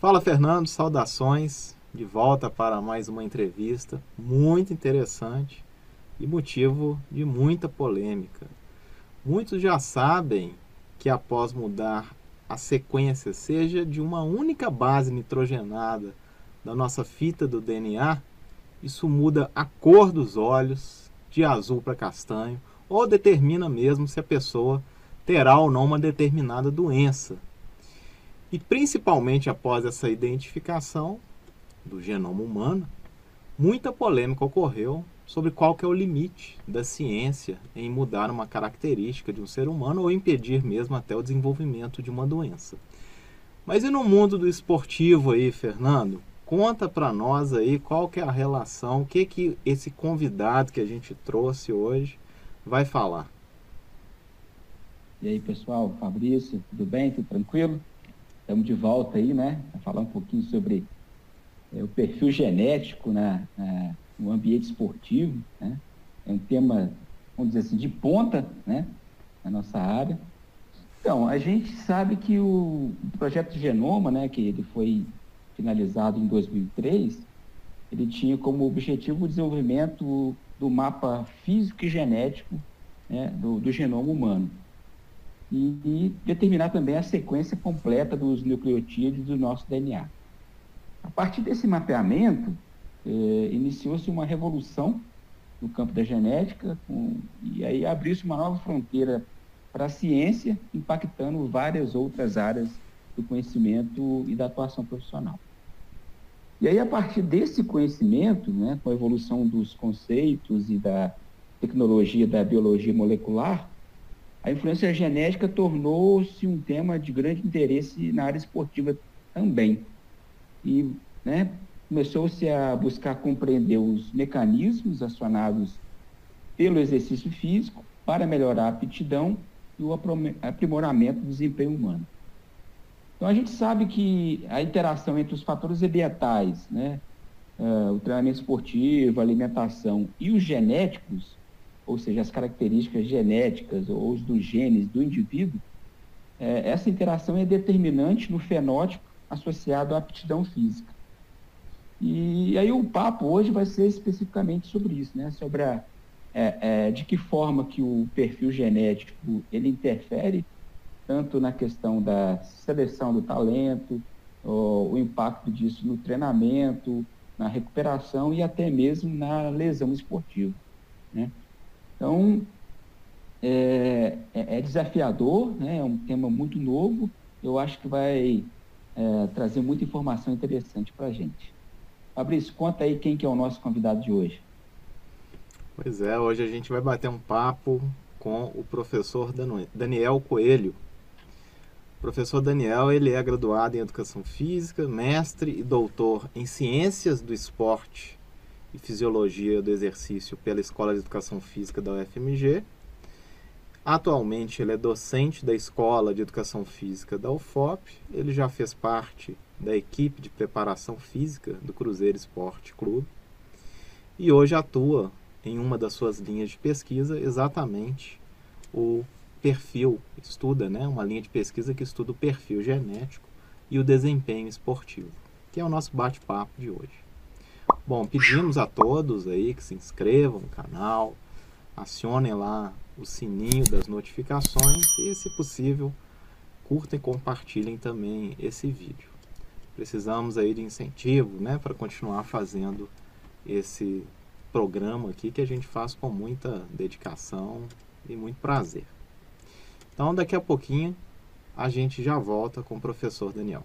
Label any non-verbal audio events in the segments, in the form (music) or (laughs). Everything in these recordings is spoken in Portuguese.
Fala Fernando, saudações. De volta para mais uma entrevista muito interessante e motivo de muita polêmica. Muitos já sabem que após mudar a sequência, seja de uma única base nitrogenada da nossa fita do DNA, isso muda a cor dos olhos de azul para castanho ou determina mesmo se a pessoa terá ou não uma determinada doença. E principalmente após essa identificação do genoma humano, muita polêmica ocorreu sobre qual que é o limite da ciência em mudar uma característica de um ser humano ou impedir mesmo até o desenvolvimento de uma doença. Mas e no mundo do esportivo aí, Fernando? Conta para nós aí qual que é a relação, o que que esse convidado que a gente trouxe hoje vai falar. E aí, pessoal, Fabrício, tudo bem? Tudo tranquilo? Estamos de volta aí, né? Para falar um pouquinho sobre é, o perfil genético né, é, no ambiente esportivo, né? É um tema, vamos dizer assim, de ponta, né? Na nossa área. Então, a gente sabe que o projeto Genoma, né, que ele foi finalizado em 2003, ele tinha como objetivo o desenvolvimento do mapa físico e genético né, do, do, genoma humano. E, e, determinar também a sequência completa dos nucleotídeos do nosso DNA. A partir desse mapeamento, eh, iniciou-se uma revolução no campo da genética, com, e aí abriu-se uma nova fronteira para a ciência, impactando várias outras áreas do conhecimento e da atuação profissional. E aí, a partir desse conhecimento, né, com a evolução dos conceitos e da tecnologia da biologia molecular, a influência genética tornou-se um tema de grande interesse na área esportiva também. E né, começou-se a buscar compreender os mecanismos acionados pelo exercício físico para melhorar a aptidão e o aprimoramento do desempenho humano. Então, a gente sabe que a interação entre os fatores ambientais, né, uh, o treinamento esportivo, a alimentação e os genéticos, ou seja, as características genéticas ou os dos genes do indivíduo, é, essa interação é determinante no fenótipo associado à aptidão física. E, aí o papo hoje vai ser especificamente sobre isso, né? sobre a, é, é, de que forma que o perfil genético ele interfere tanto na questão da seleção do talento, o, o impacto disso no treinamento, na recuperação e até mesmo na lesão esportiva. Né? Então, é, é, é, desafiador, né? é um tema muito novo, eu acho que vai é, trazer muita informação interessante para a gente. Fabrício, conta aí quem que é o nosso convidado de hoje. Pois é, hoje a gente vai bater um papo com o professor Daniel Coelho, o professor Daniel ele é graduado em Educação Física, mestre e doutor em Ciências do Esporte e Fisiologia do Exercício pela Escola de Educação Física da UFMG. Atualmente ele é docente da Escola de Educação Física da UFOP. Ele já fez parte da equipe de preparação física do Cruzeiro Esporte Clube e hoje atua em uma das suas linhas de pesquisa exatamente o perfil, estuda né, uma linha de pesquisa que estuda o perfil genético e o desempenho esportivo, que é o nosso bate-papo de hoje. Bom, pedimos a todos aí que se inscrevam no canal, acionem lá o sininho das notificações e, se possível, curtem e compartilhem também esse vídeo. Precisamos aí de incentivo, né, para continuar fazendo esse programa aqui que a gente faz com muita dedicação e muito prazer. Então, daqui a pouquinho, a gente já volta com o professor Daniel.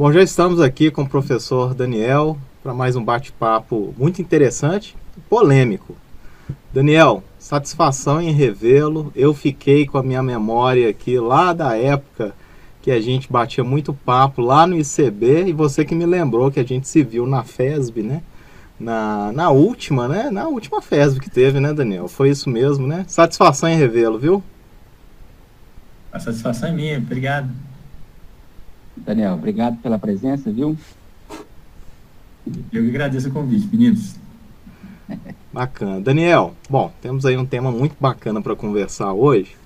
Bom, já estamos aqui com o professor Daniel para mais um bate-papo muito interessante e polêmico. Daniel, satisfação em revê-lo. Eu fiquei com a minha memória aqui lá da época que a gente batia muito papo lá no ICB e você que me lembrou que a gente se viu na FESB, né? Na, na última, né? Na última FESB que teve, né, Daniel? Foi isso mesmo, né? Satisfação em revê-lo, viu? A satisfação é minha, obrigado. Daniel, obrigado pela presença, viu? Eu que agradeço o convite, meninos. (laughs) Bacana. Daniel, bom, temos aí um tema muito bacana para conversar hoje.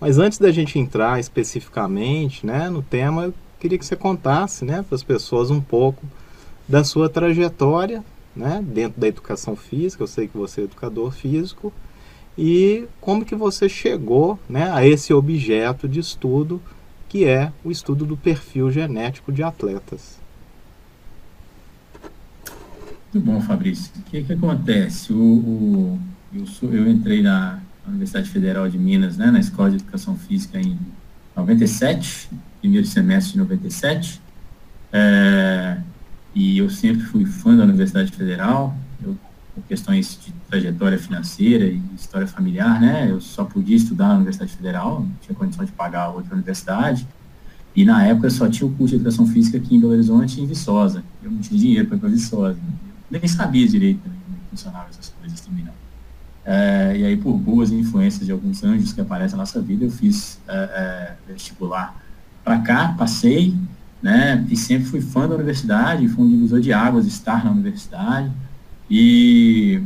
Mas antes da gente entrar especificamente né, no tema, queria que você contasse né, para as pessoas um pouco da sua trajetória né, dentro da educação física. Eu sei que você é educador físico. E como que você chegou né, a esse objeto de estudo que é o estudo do perfil genético de atletas. Muito bom, Fabrício. O que, que acontece? O, o eu, sou, eu entrei na Universidade Federal de Minas, né, na Escola de Educação Física em 97, primeiro semestre de 97. É, e eu sempre fui fã da Universidade Federal, por questões de trajetória financeira e história familiar, né, eu só podia estudar na Universidade Federal, não tinha condição de pagar outra universidade. E na época só tinha o curso de Educação Física aqui em Belo Horizonte em Viçosa. Eu não tinha dinheiro para ir para Viçosa. Eu nem sabia direito né, como funcionavam essas coisas também não. É, e aí, por boas influências de alguns anjos que aparecem na nossa vida, eu fiz é, é, vestibular para cá, passei, né? E sempre fui fã da universidade, fui um divisor de águas estar na universidade. E,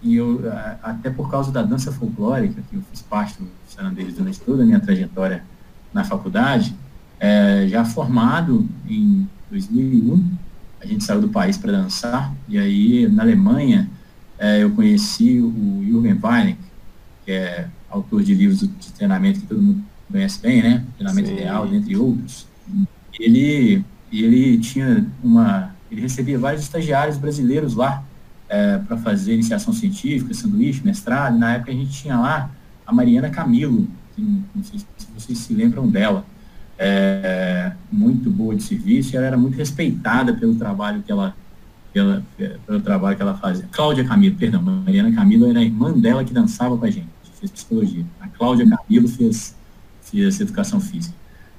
e eu, até por causa da dança folclórica, que eu fiz parte do Sanandeiros durante toda a minha trajetória na faculdade, é, já formado em 2001, a gente saiu do país para dançar, e aí na Alemanha é, eu conheci o Jürgen Weinig, que é autor de livros de treinamento que todo mundo conhece bem, né? Treinamento Sim. ideal, dentre outros. Ele, ele tinha uma, ele recebia vários estagiários brasileiros lá é, para fazer iniciação científica, sanduíche, mestrado. Na época a gente tinha lá a Mariana Camilo, não sei se vocês se lembram dela. É, muito boa de serviço, ela era muito respeitada pelo trabalho que ela pela, pelo trabalho que ela fazia. Cláudia Camilo, perdão, Mariana Camilo era a irmã dela que dançava com a gente, fez psicologia. A Cláudia Camilo fez, fez educação física.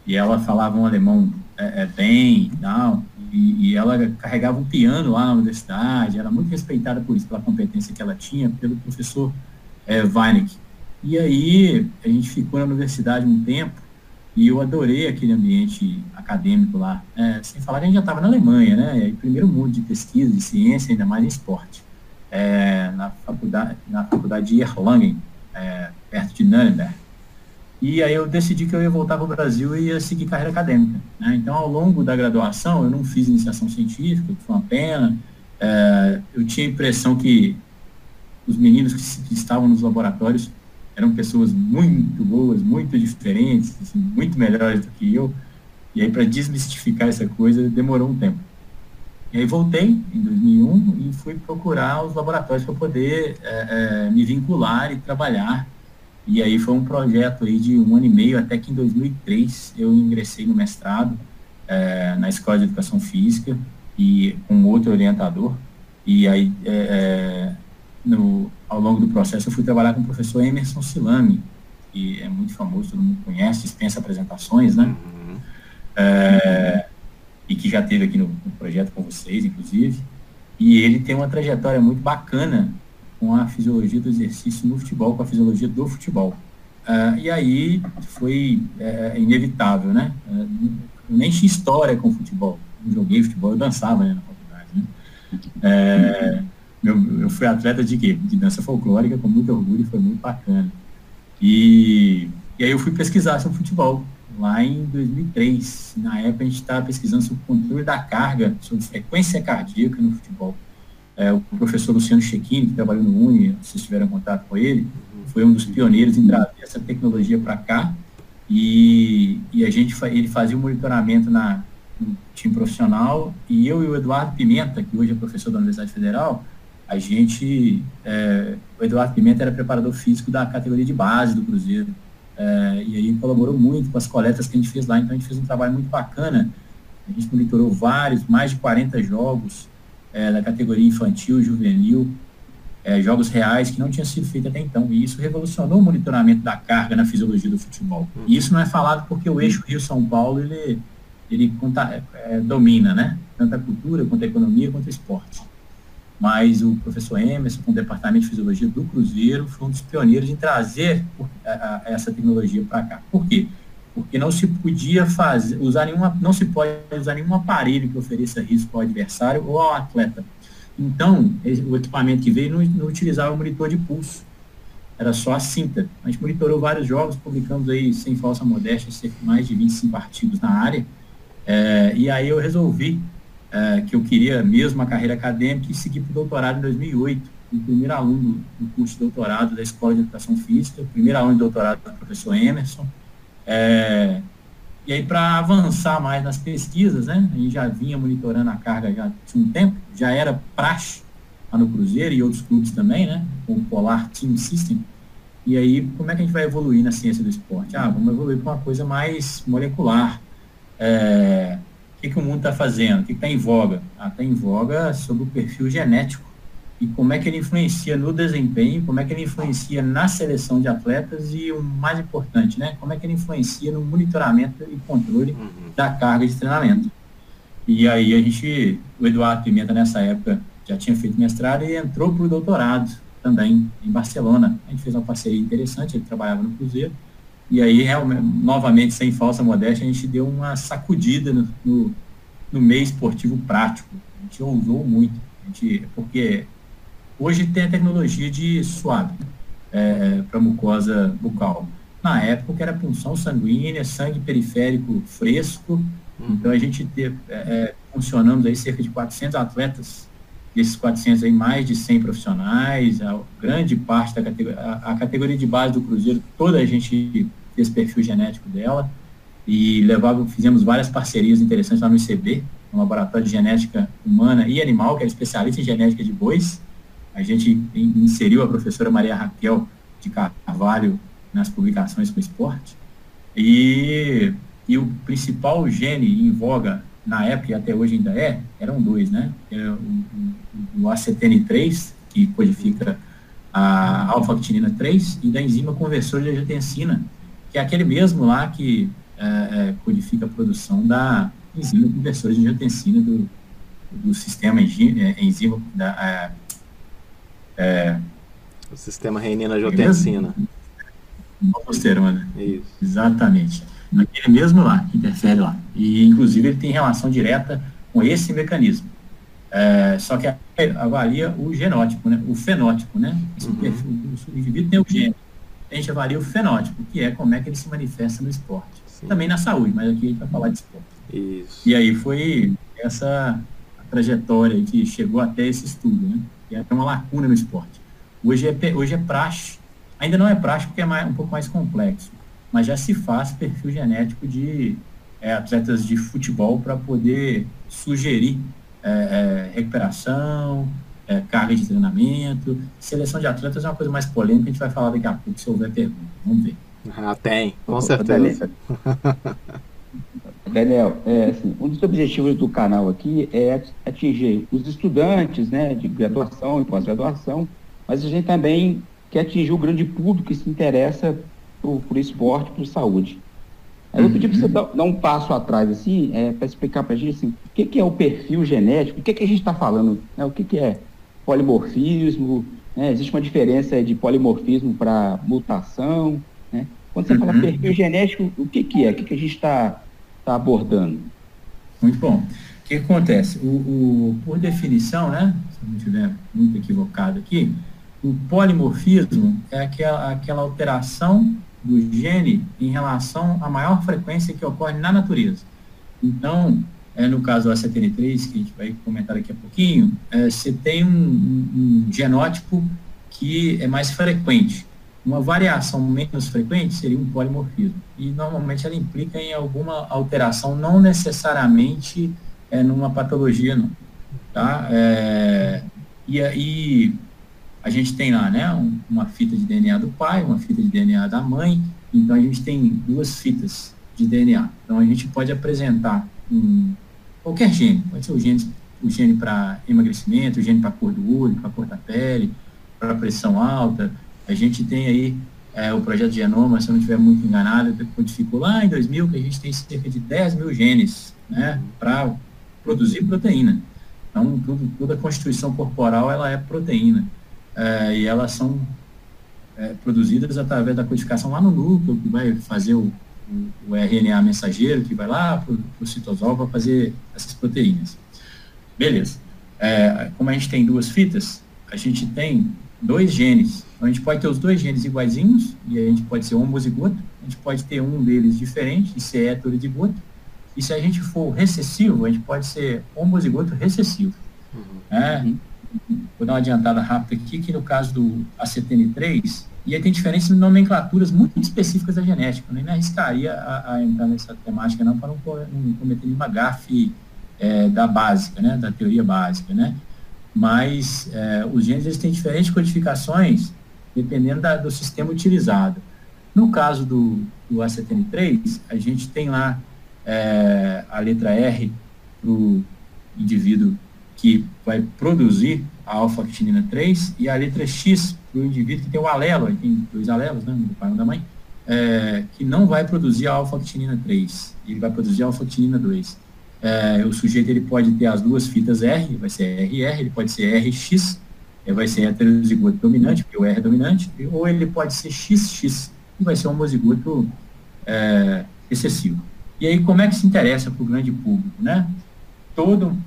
E ela falava um alemão é, é, bem, não, e, e, ela carregava um piano lá na universidade, era muito respeitada por isso, pela competência que ela tinha, pelo professor é, Weineck. E aí, a gente ficou na universidade um tempo, e eu adorei aquele ambiente acadêmico lá. É, sem falar que a gente já estava na Alemanha, né? E primeiro mundo de pesquisa, de ciência, ainda mais em esporte. É, na, faculdade, na faculdade de Erlangen, é, perto de Nuremberg. E aí eu decidi que eu ia voltar para o Brasil e ia seguir carreira acadêmica. Né? Então, ao longo da graduação, eu não fiz iniciação científica, que foi uma pena. É, eu tinha a impressão que os meninos que, que estavam nos laboratórios eram pessoas muito boas, muito diferentes, assim, muito melhores do que eu. E aí, para desmistificar essa coisa, demorou um tempo. E aí voltei em 2001 e fui procurar os laboratórios para poder é, é, me vincular e trabalhar. E aí foi um projeto aí de um ano e meio, até que em 2003 eu ingressei no mestrado é, na Escola de Educação Física e com outro orientador. E aí, é, é, no, ao longo do processo, eu fui trabalhar com o professor Emerson Silame, que é muito famoso, todo mundo conhece, dispensa apresentações, né? Uhum. É, e que já teve aqui no, no, projeto com vocês, inclusive. E ele tem uma trajetória muito bacana com a fisiologia do exercício no futebol, com a fisiologia do futebol. É, e aí foi é, inevitável, né? Eu nem tinha história com futebol. Eu joguei futebol, eu dançava né, na faculdade, né? É, meu, eu fui atleta de quê? De dança folclórica, com muito orgulho, e foi muito bacana. E, e aí eu fui pesquisar sobre futebol, lá em 2003. Na época a gente estava pesquisando sobre o controle da carga, sobre frequência cardíaca no futebol. É, o professor Luciano Chequini, que trabalhou no Uni, vocês tiveram contato com ele, foi um dos pioneiros em trazer essa tecnologia para cá. E, e a gente ele fazia o um monitoramento na, no time profissional. E eu e o Eduardo Pimenta, que hoje é professor da Universidade Federal, a gente, é, o Eduardo Pimenta era preparador físico da categoria de base do Cruzeiro, é, e aí colaborou muito com as coletas que a gente fez lá, então a gente fez um trabalho muito bacana, a gente monitorou vários, mais de 40 jogos é, da categoria infantil, juvenil, é, jogos reais que não tinha sido feito até então. E isso revolucionou o monitoramento da carga na fisiologia do futebol. E isso não é falado porque o eixo Rio-São Paulo, ele, ele conta, é, domina, né? Tanto a cultura, quanto a economia, quanto o esporte. Mas o professor Emerson, com o departamento de fisiologia do Cruzeiro, foi um dos pioneiros em trazer a, a, essa tecnologia para cá. Por quê? Porque não se podia fazer, usar nenhuma, não se pode usar nenhum aparelho que ofereça risco ao adversário ou ao atleta então, o equipamento que veio não, não utilizava o monitor de pulso, era só a cinta. A gente monitorou vários jogos, publicamos aí, sem falsa modéstia, mais de 25 artigos na área. É, e aí eu resolvi é, que eu queria mesmo uma carreira acadêmica e seguir para o doutorado em 2008. Fui o primeiro aluno do curso de doutorado da Escola de Educação Física, primeiro aluno de doutorado do professor Emerson. É, e aí, para avançar mais nas pesquisas, né, a gente já vinha monitorando a carga já tinha um tempo, já era praxe lá no Cruzeiro e outros clubes também, né, com o Polar Team System. E aí, como é que a gente vai evoluir na ciência do esporte? Ah, vamos evoluir para uma coisa mais molecular. É, o que, que o mundo está fazendo? O que está em voga? Está ah, tá em voga sobre o perfil genético e como é que ele influencia no desempenho, como é que ele influencia na seleção de atletas e o mais importante, né, como é que ele influencia no monitoramento e controle uhum. da carga de treinamento. E aí a gente, o Eduardo Pimenta nessa época já tinha feito mestrado e entrou para o doutorado também em Barcelona. A gente fez uma parceria interessante, ele trabalhava no Cruzeiro. E aí, realmente, novamente, sem falsa modéstia, a gente deu uma sacudida no, no, no meio esportivo prático. A gente ousou muito. A gente, porque Hoje tem a tecnologia de suave é, para mucosa bucal. Na época era punção sanguínea, sangue periférico fresco. Uhum. Então a gente teve, é, é, funcionamos aí cerca de 400 atletas, desses 400 aí mais de 100 profissionais, a grande parte da categoria, a, a categoria de base do Cruzeiro, toda a gente fez perfil genético dela e levava, fizemos várias parcerias interessantes lá no ICB, no Laboratório de Genética Humana e Animal, que é especialista em genética de bois, a gente inseriu a professora Maria Raquel de Carvalho nas publicações com esporte. E, e o principal gene em voga na época, e até hoje ainda é, eram dois, né? Era o, o, o ACTN3, que codifica a alfa-actinina 3, e da enzima conversora de angiotensina, que é aquele mesmo lá que é, é, codifica a produção da enzima conversora de angiotensina do, do sistema é, enzima da, é, o sistema renina-angiotensina. Aldosterona. Isso. Exatamente. Aquele mesmo lá, que interfere lá. E, inclusive, ele tem relação direta com esse mecanismo. É, só que avalia o genótipo, né? o fenótipo, né? Uhum. o indivíduo tem o gene. A gente avalia o fenótipo, que é como é que ele se manifesta no esporte. Sim. Também na saúde, mas aqui a gente vai falar de esporte. Isso. E aí foi essa trajetória que chegou até esse estudo, né? Que é uma lacuna no esporte. Hoje é, hoje é praxe, ainda não é praxe porque é mais, um pouco mais complexo, mas já se faz perfil genético de é, atletas de futebol para poder sugerir é, é, recuperação, é, carga de treinamento. Seleção de atletas é uma coisa mais polêmica, a gente vai falar daqui a pouco se houver pergunta. Vamos ver. Ah, tem, com certeza. Daniel, é, assim, um dos objetivos do canal aqui é atingir os estudantes né, de graduação e pós-graduação, mas a gente também quer atingir o grande público que se interessa por, por esporte, por saúde. Aí eu pedi para você dar, dar, um passo atrás, assim, é, para explicar para a gente assim, o que, que, é o perfil genético, o que, que a gente está falando, né, o que, que é polimorfismo, né, existe uma diferença de polimorfismo para mutação, né? Quando você uhum. fala perfil genético, o que, é? O que a gente está está abordando. Muito bom. O que acontece? O, o, por definição, né, se eu não estiver muito equivocado aqui, o polimorfismo é aquela, aquela alteração do gene em relação à maior frequência que ocorre na natureza. Então, é, no caso do ACTN3, que a gente vai comentar daqui a pouquinho, é, você tem um, um, um genótipo que é mais frequente. Uma variação menos frequente seria um polimorfismo. E normalmente ela implica em alguma alteração, não necessariamente é, numa patologia, não. Tá? É, e aí a gente tem lá né, um, uma fita de DNA do pai, uma fita de DNA da mãe, então a gente tem duas fitas de DNA. Então a gente pode apresentar um, qualquer gene, pode ser o gene, o gene para emagrecimento, o gene para cor do olho, para cor da pele, para pressão alta. A gente tem aí é, o projeto Genoma, se eu não estiver muito enganado, codificou lá em 2000 que a gente tem cerca de 10 mil genes né, para produzir proteína. Então, tudo, toda a constituição corporal ela é proteína. É, e elas são é, produzidas através da codificação lá no núcleo, que vai fazer o, o, o RNA mensageiro, que vai lá para o citosol para fazer essas proteínas. Beleza. É, como a gente tem duas fitas, a gente tem dois genes. Então, a gente pode ter os dois genes iguaizinhos, e a gente pode ser homozigoto, a gente pode ter um deles diferente e ser heterozigoto. E se a gente for recessivo, a gente pode ser homozigoto recessivo. Uhum. É, uhum. Vou dar uma adiantada rápida aqui, que no caso do ACTN3, e aí tem diferenças em nomenclaturas muito específicas da genética. Eu nem me arriscaria a, a entrar nessa temática não para não, não cometer nenhuma gafe é, da básica, né, da teoria básica, né? Mas é, os genes eles têm diferentes codificações dependendo da, do sistema utilizado. No caso do, do ACTN3, a gente tem lá é, a letra R para o indivíduo que vai produzir a alfa-actinina 3 e a letra X para o indivíduo que tem o alelo, tem dois alelos, né, do pai e da mãe, é, que não vai produzir a alfa-actinina 3, ele vai produzir a alfa-actinina 2. É, o sujeito ele pode ter as duas fitas R, vai ser RR, ele pode ser RX, vai ser heterozigoto dominante, porque o R é dominante, ou ele pode ser XX, que vai ser homozigoto é, excessivo. E aí, como é que se interessa para o grande público, né? Todo,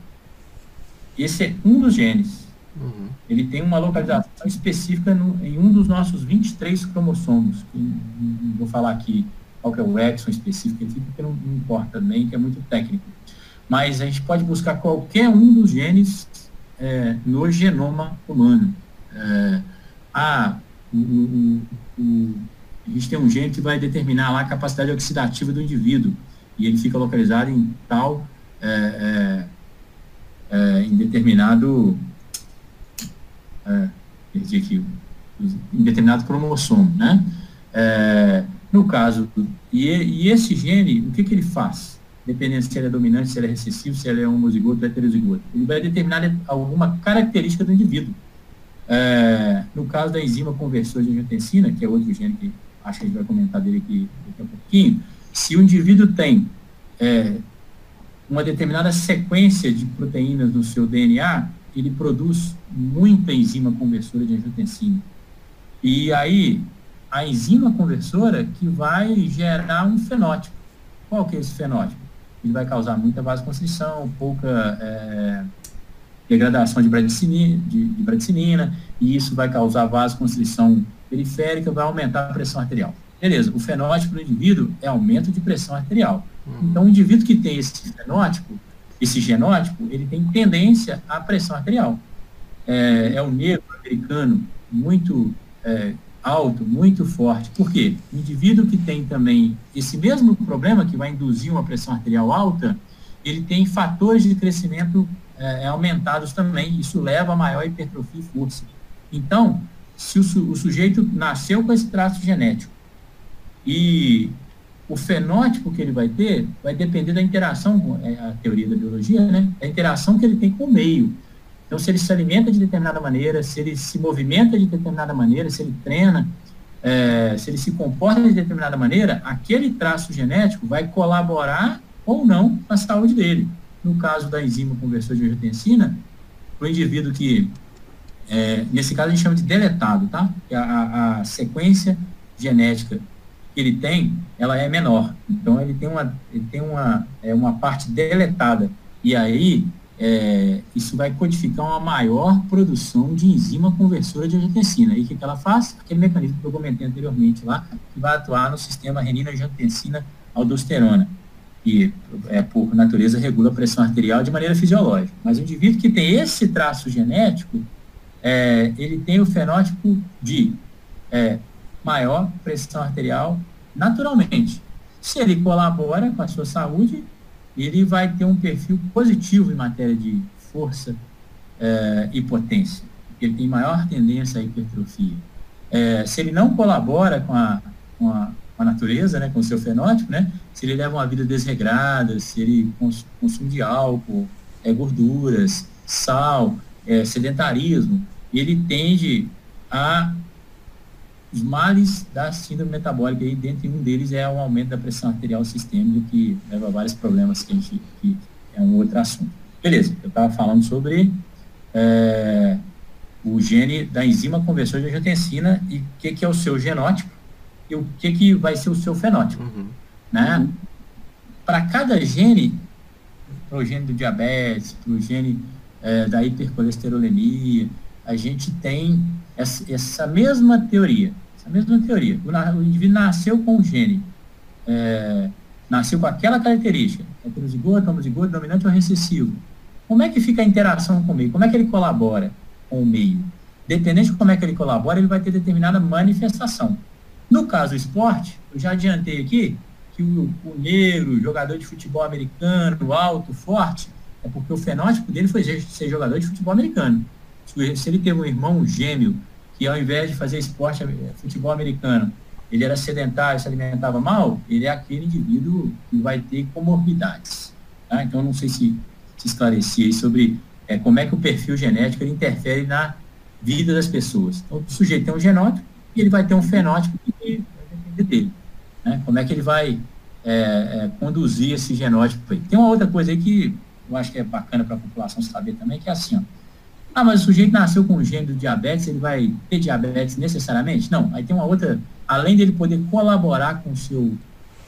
esse é um dos genes. Uhum. Ele tem uma localização específica no, em um dos nossos 23 cromossomos. Não vou falar aqui qual que é o exon específico, porque não, não importa nem, que é muito técnico mas a gente pode buscar qualquer um dos genes é, no genoma humano. É, o, o, o, a gente tem um gene que vai determinar lá a capacidade oxidativa do indivíduo, e ele fica localizado em tal, é, é, é em determinado, é, perdi aqui, em determinado cromossomo, né? No caso, e, e esse gene, o que, que ele faz? Dependendo se ele é dominante, se ele é recessivo, se ele é homozigoto heterozigoto. Ele vai determinar alguma característica do indivíduo. É, no caso da enzima conversora de angiotensina, que é outro gene que acho que a gente vai comentar dele aqui daqui a pouquinho, se o indivíduo tem é, uma determinada sequência de proteínas no seu DNA, ele produz muita enzima conversora de angiotensina. E aí, a enzima conversora que vai gerar um fenótipo. Qual que é esse fenótipo? Ele vai causar muita vasoconstrição, pouca é, degradação de bradicinina, de, de bradicinina, e isso vai causar vasoconstrição periférica, vai aumentar a pressão arterial. Beleza, o fenótipo do indivíduo é aumento de pressão arterial. Uhum. Então, o indivíduo que tem esse fenótipo, esse genótipo, ele tem tendência à pressão arterial. É, é o negro americano muito é, alto, muito forte. Por quê? O indivíduo que tem também esse mesmo problema, que vai induzir uma pressão arterial alta, ele tem fatores de crescimento é, aumentados também. Isso leva a maior hipertrofia e força. Então, se o, su o sujeito nasceu com esse traço genético e o fenótipo que ele vai ter vai depender da interação, é a teoria da biologia, né? A interação que ele tem com o meio. Então, se ele se alimenta de determinada maneira, se ele se movimenta de determinada maneira, se ele treina, é, se ele se comporta de determinada maneira, aquele traço genético vai colaborar ou não com a saúde dele. No caso da enzima conversor de angiotensina, o indivíduo que, é, nesse caso a gente chama de deletado, tá? A, a, sequência genética que ele tem, ela é menor. Então ele tem uma, ele tem uma, é, uma parte deletada. E aí é, isso vai codificar uma maior produção de enzima conversora de angiotensina. E o que, que ela faz? Aquele mecanismo que eu comentei anteriormente lá, que vai atuar no sistema renina-angiotensina-aldosterona, que, é, por natureza, regula a pressão arterial de maneira fisiológica. Mas o indivíduo que tem esse traço genético, é, ele tem o fenótipo de é, maior pressão arterial naturalmente. Se ele colabora com a sua saúde, ele vai ter um perfil positivo em matéria de força é, e potência. Ele tem maior tendência à hipertrofia. É, se ele não colabora com a, com a, com a natureza, né, com o seu fenótipo, né, se ele leva uma vida desregrada, se ele cons, consome de álcool, é, gorduras, sal, é, sedentarismo, ele tende a os males da síndrome metabólica, e dentre um deles é o aumento da pressão arterial sistêmica, que leva a vários problemas que a gente, que é um outro assunto. Beleza, eu estava falando sobre é, o gene da enzima conversor de angiotensina e o que, que é o seu genótipo e o que, que vai ser o seu fenótipo. Uhum. Né? Para cada gene, para o gene do diabetes, para o gene é, da hipercolesterolemia, a gente tem essa, essa mesma teoria. Essa mesma teoria. O, o indivíduo nasceu com o gene, é, nasceu com aquela característica, heterozigoto, homozigoto, dominante ou recessivo. Como é que fica a interação com o meio? Como é que ele colabora com o meio? Dependente de como é que ele colabora, ele vai ter determinada manifestação. No caso do esporte, eu já adiantei aqui que o, o negro, jogador de futebol americano, alto, forte, é porque o fenótipo dele foi ser jogador de futebol americano. Se ele teve um irmão gêmeo que ao invés de fazer esporte, futebol americano, ele era sedentário, se alimentava mal, ele é aquele indivíduo que vai ter comorbidades. Tá? Então, não sei se, se esclarecia sobre é, como é que o perfil genético interfere na vida das pessoas. Então, o sujeito tem um genótipo e ele vai ter um fenótipo que vai depender dele. Né? Como é que ele vai é, é, conduzir esse genótipo aí. Tem uma outra coisa aí que eu acho que é bacana para a população saber também, que é assim, ó, ah, mas o sujeito nasceu com o gene do diabetes, ele vai ter diabetes necessariamente? Não, aí tem uma outra, além dele poder colaborar com o seu,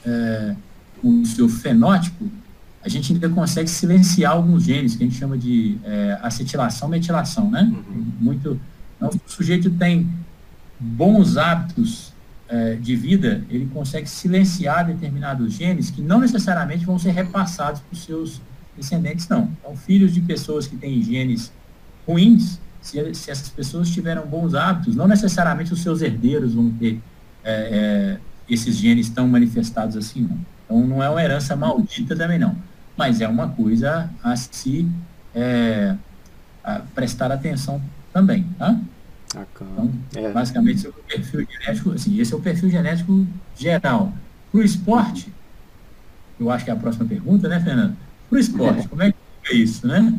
é, com o seu fenótipo, a gente ainda consegue silenciar alguns genes, que a gente chama de é, acetilação, metilação, né? Uhum. Muito, então, o sujeito tem bons hábitos é, de vida, ele consegue silenciar determinados genes que não necessariamente vão ser repassados para os seus descendentes, não. Então, filhos de pessoas que têm genes ruins, se, se essas pessoas tiveram bons hábitos, não necessariamente os seus herdeiros vão ter é, é, esses genes tão manifestados assim, não. Então não é uma herança maldita também não, mas é uma coisa a se é, a prestar atenção também, tá? Então, é. basicamente, o perfil genético, assim, esse é o perfil genético geral. Para o esporte, eu acho que é a próxima pergunta, né, Fernando? Para o esporte, como é que é isso, né?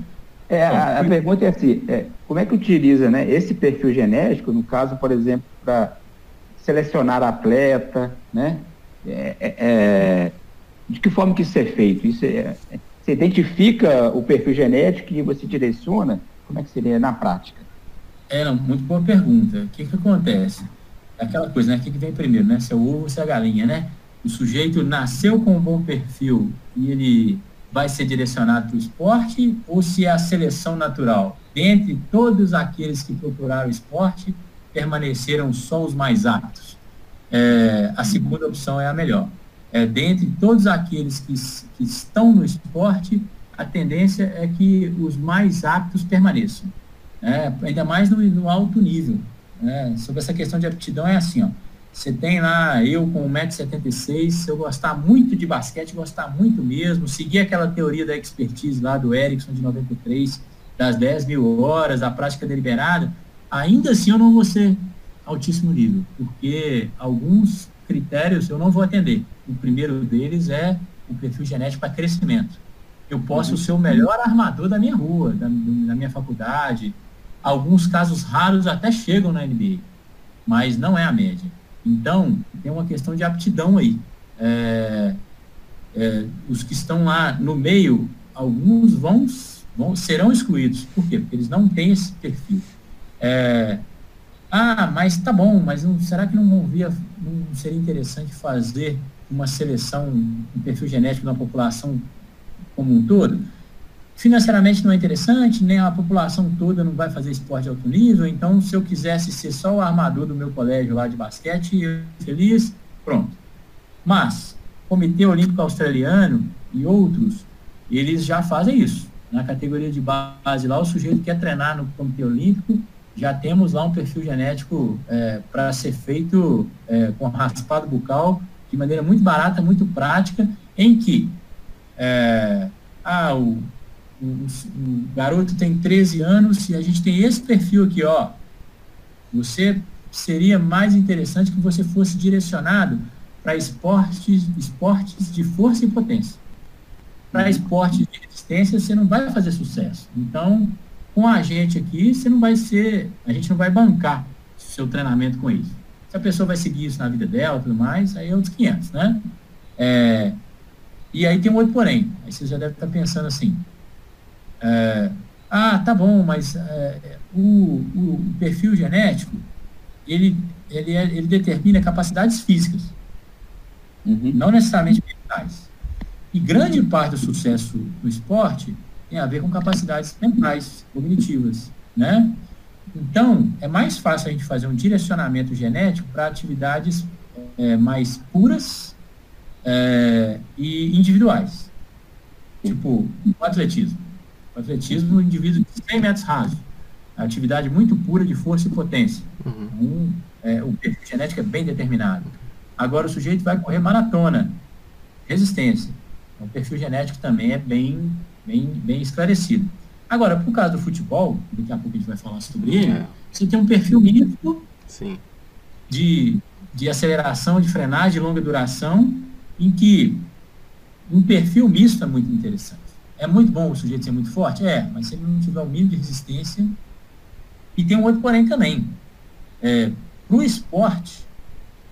É, a, a, pergunta é assim, é, como é que utiliza né, esse perfil genético, no caso, por exemplo, para selecionar atleta, né? É, é, é, de que forma que isso é feito? Isso é, você identifica o perfil genético e você direciona? Como é que seria na prática? É, muito boa pergunta. O que, que acontece? Aquela coisa, né? O que, que vem primeiro, né? Se é o ovo ou se é a galinha, né? O sujeito nasceu com um bom perfil e ele vai ser direcionado para o esporte ou se é a seleção natural? Dentre todos aqueles que procuraram o esporte, permaneceram só os mais aptos. É, a segunda opção é a melhor. É, dentre todos aqueles que, que estão no esporte, a tendência é que os mais aptos permaneçam. É, ainda mais no, no alto nível. Né? Sobre essa questão de aptidão é assim, ó. Você tem lá, eu com 1,76m, se eu gostar muito de basquete, gostar muito mesmo, seguir aquela teoria da expertise lá do Erickson de 93, das 10 mil horas, da prática deliberada, ainda assim eu não vou ser altíssimo nível, porque alguns critérios eu não vou atender. O primeiro deles é o perfil genético para crescimento. Eu posso uhum. ser o melhor armador da minha rua, da, da minha faculdade. Alguns casos raros até chegam na NBA, mas não é a média. Então, tem uma questão de aptidão aí. É, é, os que estão lá no meio, alguns vão, vão serão excluídos. Por quê? Porque eles não têm esse perfil. É, ah, mas tá bom, mas não, será que não, via, não seria interessante fazer uma seleção, um perfil genético da população como um todo? Financeiramente não é interessante, nem a população toda não vai fazer esporte de alto nível, então se eu quisesse ser só o armador do meu colégio lá de basquete, eu feliz, pronto. Mas, o Comitê Olímpico Australiano e outros, eles já fazem isso. Na categoria de base lá, o sujeito quer treinar no Comitê Olímpico, já temos lá um perfil genético é, para ser feito é, com raspado bucal, de maneira muito barata, muito prática, em que é, ah, o o, o garoto tem 13 anos e a gente tem esse perfil aqui, ó. Você seria mais interessante que você fosse direcionado para esportes, esportes de força e potência. Para esportes de resistência, você não vai fazer sucesso. Então, com a gente aqui, você não vai ser, a gente não vai bancar seu treinamento com isso. Se a pessoa vai seguir isso na vida dela e tudo mais, aí é outros 500, né? É, e aí tem um outro porém. Aí você já deve estar pensando assim, é, ah, tá bom, mas é, o, o, perfil genético, ele, ele, é, ele determina capacidades físicas, uhum. não necessariamente mentais. E grande parte do sucesso no esporte tem a ver com capacidades mentais, cognitivas, né? Então, é mais fácil a gente fazer um direcionamento genético para atividades é, mais puras é, e individuais. Tipo, o atletismo. O atletismo, o indivíduo de 100 metros rasos. Atividade muito pura de força e potência. Uhum. Um, é, o perfil genético é bem determinado. Agora, o sujeito vai correr maratona, resistência. O perfil genético também é bem, bem, bem esclarecido. Agora, por causa do futebol, daqui a pouco a gente vai falar sobre ele, é. você tem um perfil misto De, de aceleração, de frenagem de longa duração, em que um perfil misto é muito interessante. É muito bom o sujeito ser muito forte? É, mas se ele não tiver o mínimo de resistência. E tem um outro porém também. É, Para o esporte,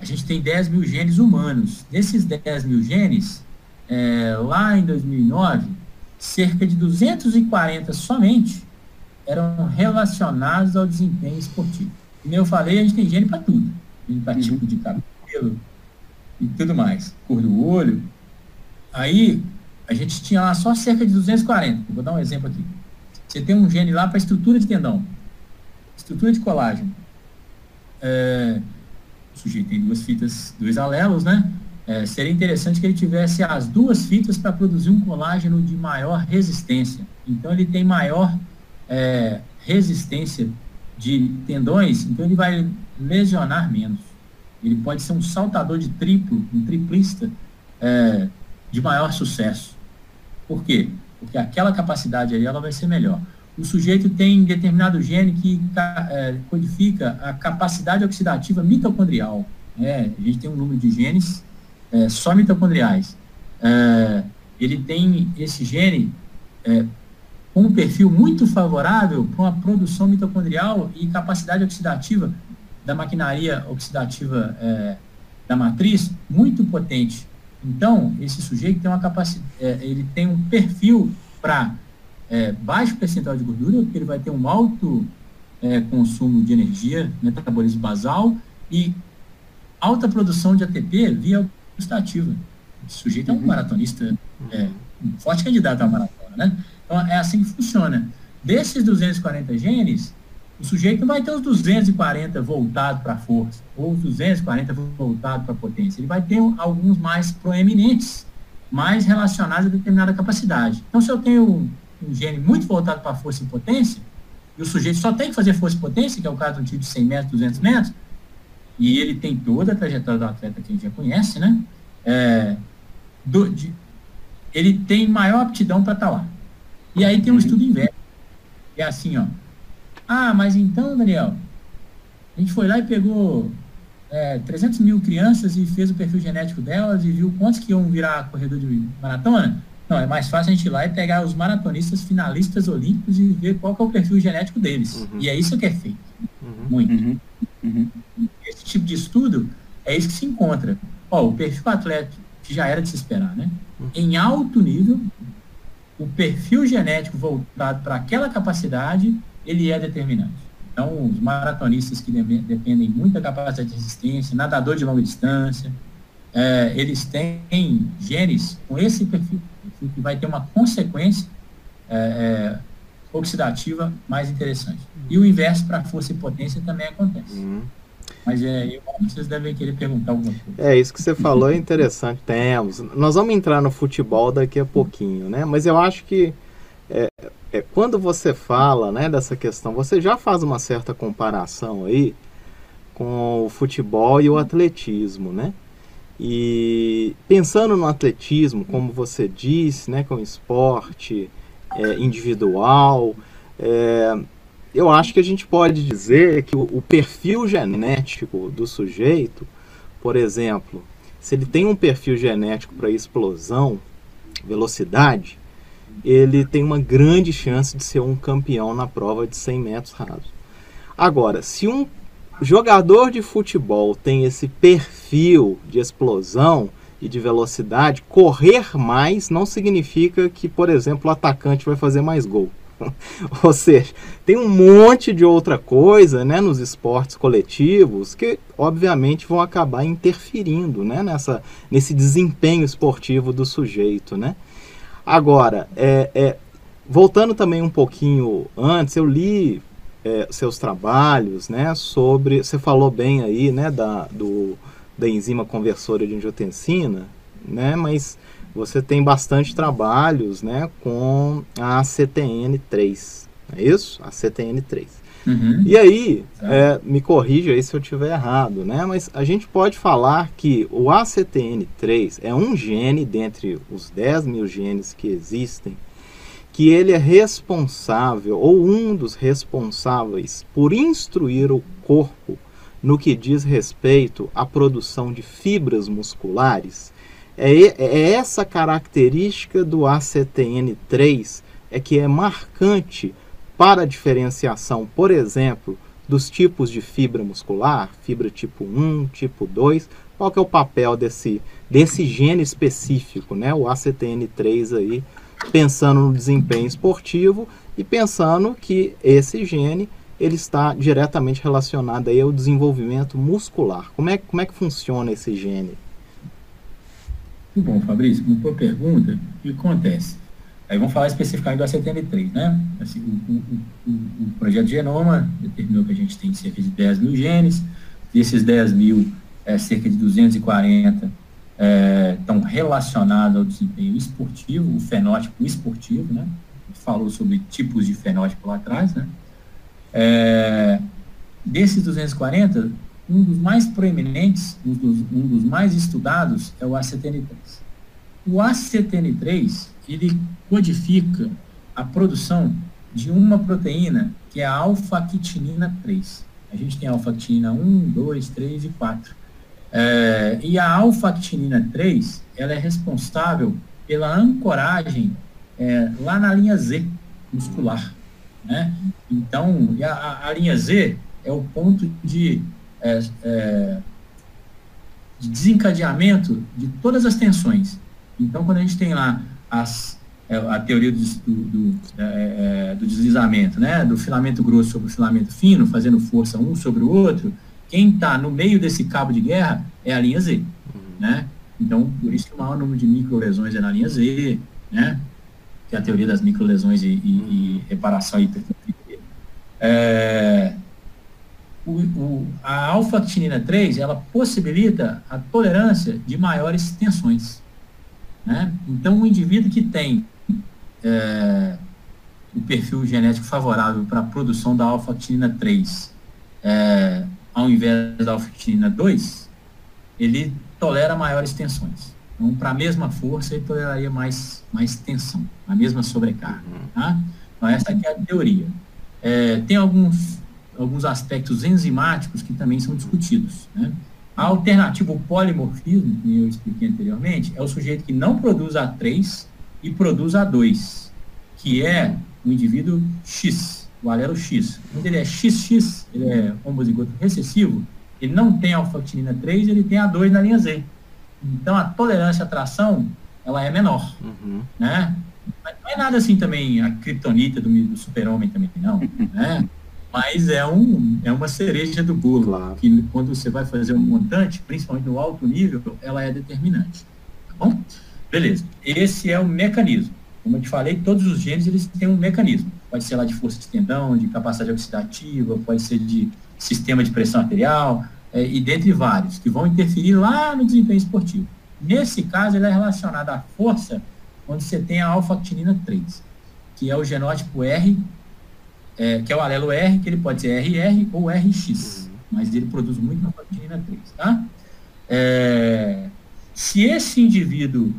a gente tem 10 mil genes humanos. Desses 10 mil genes, é, lá em 2009, cerca de 240 somente eram relacionados ao desempenho esportivo. Como eu falei, a gente tem gene para tudo. Gene para uhum. tipo de cabelo e tudo mais. Cor do olho. Aí, a gente tinha lá só cerca de 240. Vou dar um exemplo aqui. Você tem um gene lá para estrutura de tendão, estrutura de colágeno. É, o sujeito tem duas fitas, dois alelos, né? É, seria interessante que ele tivesse as duas fitas para produzir um colágeno de maior resistência. Então, ele tem maior é, resistência de tendões, então ele vai lesionar menos. Ele pode ser um saltador de triplo, um triplista é, de maior sucesso. Por quê? Porque aquela capacidade aí ela vai ser melhor. O sujeito tem determinado gene que é, codifica a capacidade oxidativa mitocondrial. É, a gente tem um número de genes é, só mitocondriais. É, ele tem esse gene é, com um perfil muito favorável para uma produção mitocondrial e capacidade oxidativa da maquinaria oxidativa é, da matriz muito potente. Então, esse sujeito tem uma capacidade, é, ele tem um perfil para é, baixo percentual de gordura, porque ele vai ter um alto é, consumo de energia, metabolismo basal e alta produção de ATP via oxidativa. Esse sujeito é um uhum. maratonista, é, um forte candidato à maratona, né? Então, é assim que funciona. Desses 240 genes, o sujeito não vai ter os 240 voltados para a força, ou os 240 voltados para a potência. Ele vai ter alguns mais proeminentes, mais relacionados a determinada capacidade. Então, se eu tenho um, um gene muito voltado para força e potência, e o sujeito só tem que fazer força e potência, que é o caso de um tipo de 100 metros, 200 metros, e ele tem toda a trajetória do atleta que a gente já conhece, né? É, do, de, ele tem maior aptidão para estar lá. E aí tem um uhum. estudo inverso. É assim, ó. Ah, mas então, Daniel, a gente foi lá e pegou é, 300 mil crianças e fez o perfil genético delas e viu quantos que iam virar corredor de maratona? Não, é mais fácil a gente ir lá e pegar os maratonistas finalistas olímpicos e ver qual é o perfil genético deles. Uhum. E é isso que é feito. Uhum. Muito. Uhum. uhum. Esse tipo de estudo é isso que se encontra. Ó, o perfil atleta, que já era de se esperar, né? Uhum. Em alto nível, o perfil genético voltado para aquela capacidade ele é determinante. Então, os maratonistas que de dependem muito da capacidade de resistência, nadador de longa distância, é, eles têm genes com esse perfil, que vai ter uma consequência é, é, oxidativa mais interessante. E o inverso para força e potência também acontece. Uhum. Mas é, vocês devem querer perguntar alguma coisa. É, isso que você falou é interessante. Temos. Nós vamos entrar no futebol daqui a pouquinho, né? Mas eu acho que quando você fala né, dessa questão, você já faz uma certa comparação aí com o futebol e o atletismo, né? E pensando no atletismo, como você disse, né, com o esporte é, individual, é, eu acho que a gente pode dizer que o, o perfil genético do sujeito, por exemplo, se ele tem um perfil genético para explosão, velocidade, ele tem uma grande chance de ser um campeão na prova de 100 metros rasos. Agora, se um jogador de futebol tem esse perfil de explosão e de velocidade, correr mais não significa que, por exemplo, o atacante vai fazer mais gol. (laughs) Ou seja, tem um monte de outra coisa né, nos esportes coletivos que, obviamente, vão acabar interferindo né, nessa, nesse desempenho esportivo do sujeito. Né? Agora, é, é, voltando também um pouquinho antes, eu li é, seus trabalhos né, sobre. Você falou bem aí né, da, do, da enzima conversora de angiotensina, né, mas você tem bastante trabalhos né, com a CTN3, é isso? A CTN3. Uhum. E aí, é, me corrija aí se eu estiver errado, né? Mas a gente pode falar que o ACTN3 é um gene dentre os 10 mil genes que existem, que ele é responsável, ou um dos responsáveis, por instruir o corpo no que diz respeito à produção de fibras musculares é, é essa característica do ACTN3 é que é marcante para a diferenciação, por exemplo, dos tipos de fibra muscular, fibra tipo 1, tipo 2, qual que é o papel desse, desse gene específico, né, o ACTN3 aí, pensando no desempenho esportivo e pensando que esse gene ele está diretamente relacionado aí ao desenvolvimento muscular. Como é, como é que funciona esse gene? Muito bom, Fabrício, muito boa pergunta. O que acontece? Aí vamos falar especificamente do A73, né? Assim, o, o, o, o, projeto Genoma determinou que a gente tem cerca de 10 mil genes, desses 10 mil, é, cerca de 240 é, estão relacionados ao desempenho esportivo, o fenótipo esportivo, né? Falou sobre tipos de fenótipo lá atrás, né? É, desses 240, um dos mais proeminentes, um dos, um dos mais estudados é o ACTN3. O ACTN3, ele codifica a produção de uma proteína que é a alfa-quitinina 3. A gente tem alfa-quitinina 1, 2, 3 e 4. É, e a alfa-quitinina 3, ela é responsável pela ancoragem é, lá na linha Z muscular. Né? Então, a, a linha Z é o ponto de é, é, de desencadeamento de todas as tensões. Então, quando a gente tem lá as, é, a teoria do, do, é, é, do, deslizamento, né, do filamento grosso sobre o filamento fino, fazendo força um sobre o outro, quem está no meio desse cabo de guerra é a linha Z. Uhum. Né? Então, por isso que o maior número de microlesões é na linha Z, né? que é a teoria das microlesões e, e, e reparação e hipertrofia. É, o, o, a alfa-actinina 3, ela possibilita a tolerância de maiores tensões. Né? Então, um indivíduo que tem é, o perfil genético favorável para a produção da alfa-actinina 3, é, ao invés da alfa-actinina 2, ele tolera maiores tensões. Então, para a mesma força, ele toleraria mais, mais tensão, a mesma sobrecarga. Tá? Então, essa aqui é a teoria. É, tem alguns alguns aspectos enzimáticos que também são discutidos. Né? A alternativa, o polimorfismo, que eu expliquei anteriormente, é o sujeito que não produz A3 e produz A2, que é o indivíduo X, o alelo X. Quando ele é XX, ele é homozigoto recessivo, ele não tem alfa-actinina 3, ele tem A2 na linha Z. Então, a tolerância à tração, ela é menor, uhum. né? Mas não é nada assim também, a criptonita do, do super-homem também, não, né? Mas é, um, é uma cereja do bolo, claro. que quando você vai fazer um montante, principalmente no alto nível, ela é determinante. Tá bom? Beleza. Esse é o mecanismo. Como eu te falei, todos os genes eles têm um mecanismo. Pode ser lá de força de tendão, de capacidade oxidativa, pode ser de sistema de pressão arterial, é, e dentre vários, que vão interferir lá no desempenho esportivo. Nesse caso, ele é relacionado à força, onde você tem a alfa-actinina 3, que é o genótipo R é, que é o alelo R, que ele pode ser RR ou RX, uhum. mas ele produz muito na proteína 3, tá? É, se esse indivíduo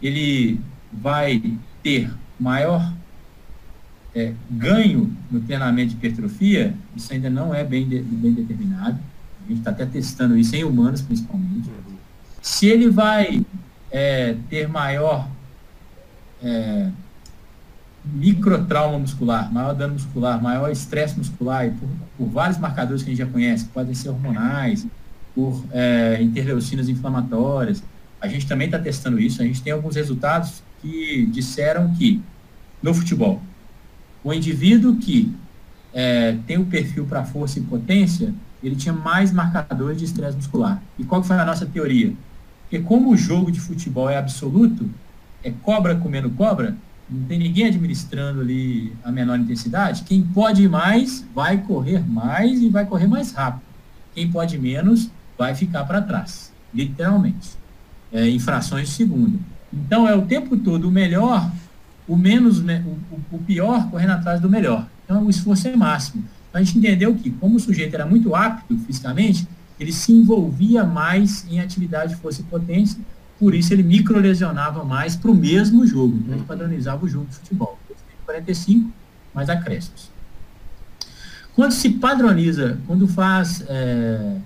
ele vai ter maior é, ganho no treinamento de hipertrofia, isso ainda não é bem, de, bem determinado. A gente está até testando isso em humanos, principalmente. Se ele vai é, ter maior é, microtrauma muscular, maior dano muscular, maior estresse muscular, por, por, vários marcadores que a gente já conhece, podem ser hormonais, por é, interleucinas inflamatórias. A gente também está testando isso, a gente tem alguns resultados que disseram que, no futebol, o indivíduo que é, tem o perfil para força e potência, ele tinha mais marcadores de estresse muscular. E qual foi a nossa teoria? Porque como o jogo de futebol é absoluto, é cobra comendo cobra, não tem ninguém administrando ali a menor intensidade, quem pode mais vai correr mais e vai correr mais rápido. Quem pode menos vai ficar para trás, literalmente. É, em frações de segundo. Então é o tempo todo o melhor, o menos, o, o pior correndo atrás do melhor. Então o esforço é máximo. Então a gente entendeu que, como o sujeito era muito apto fisicamente, ele se envolvia mais em atividade de força e potência por isso ele microlesionava mais para o mesmo jogo. Então, ele padronizava o jogo de futebol. 45, mais acréscimos. Quando se padroniza, quando faz, é,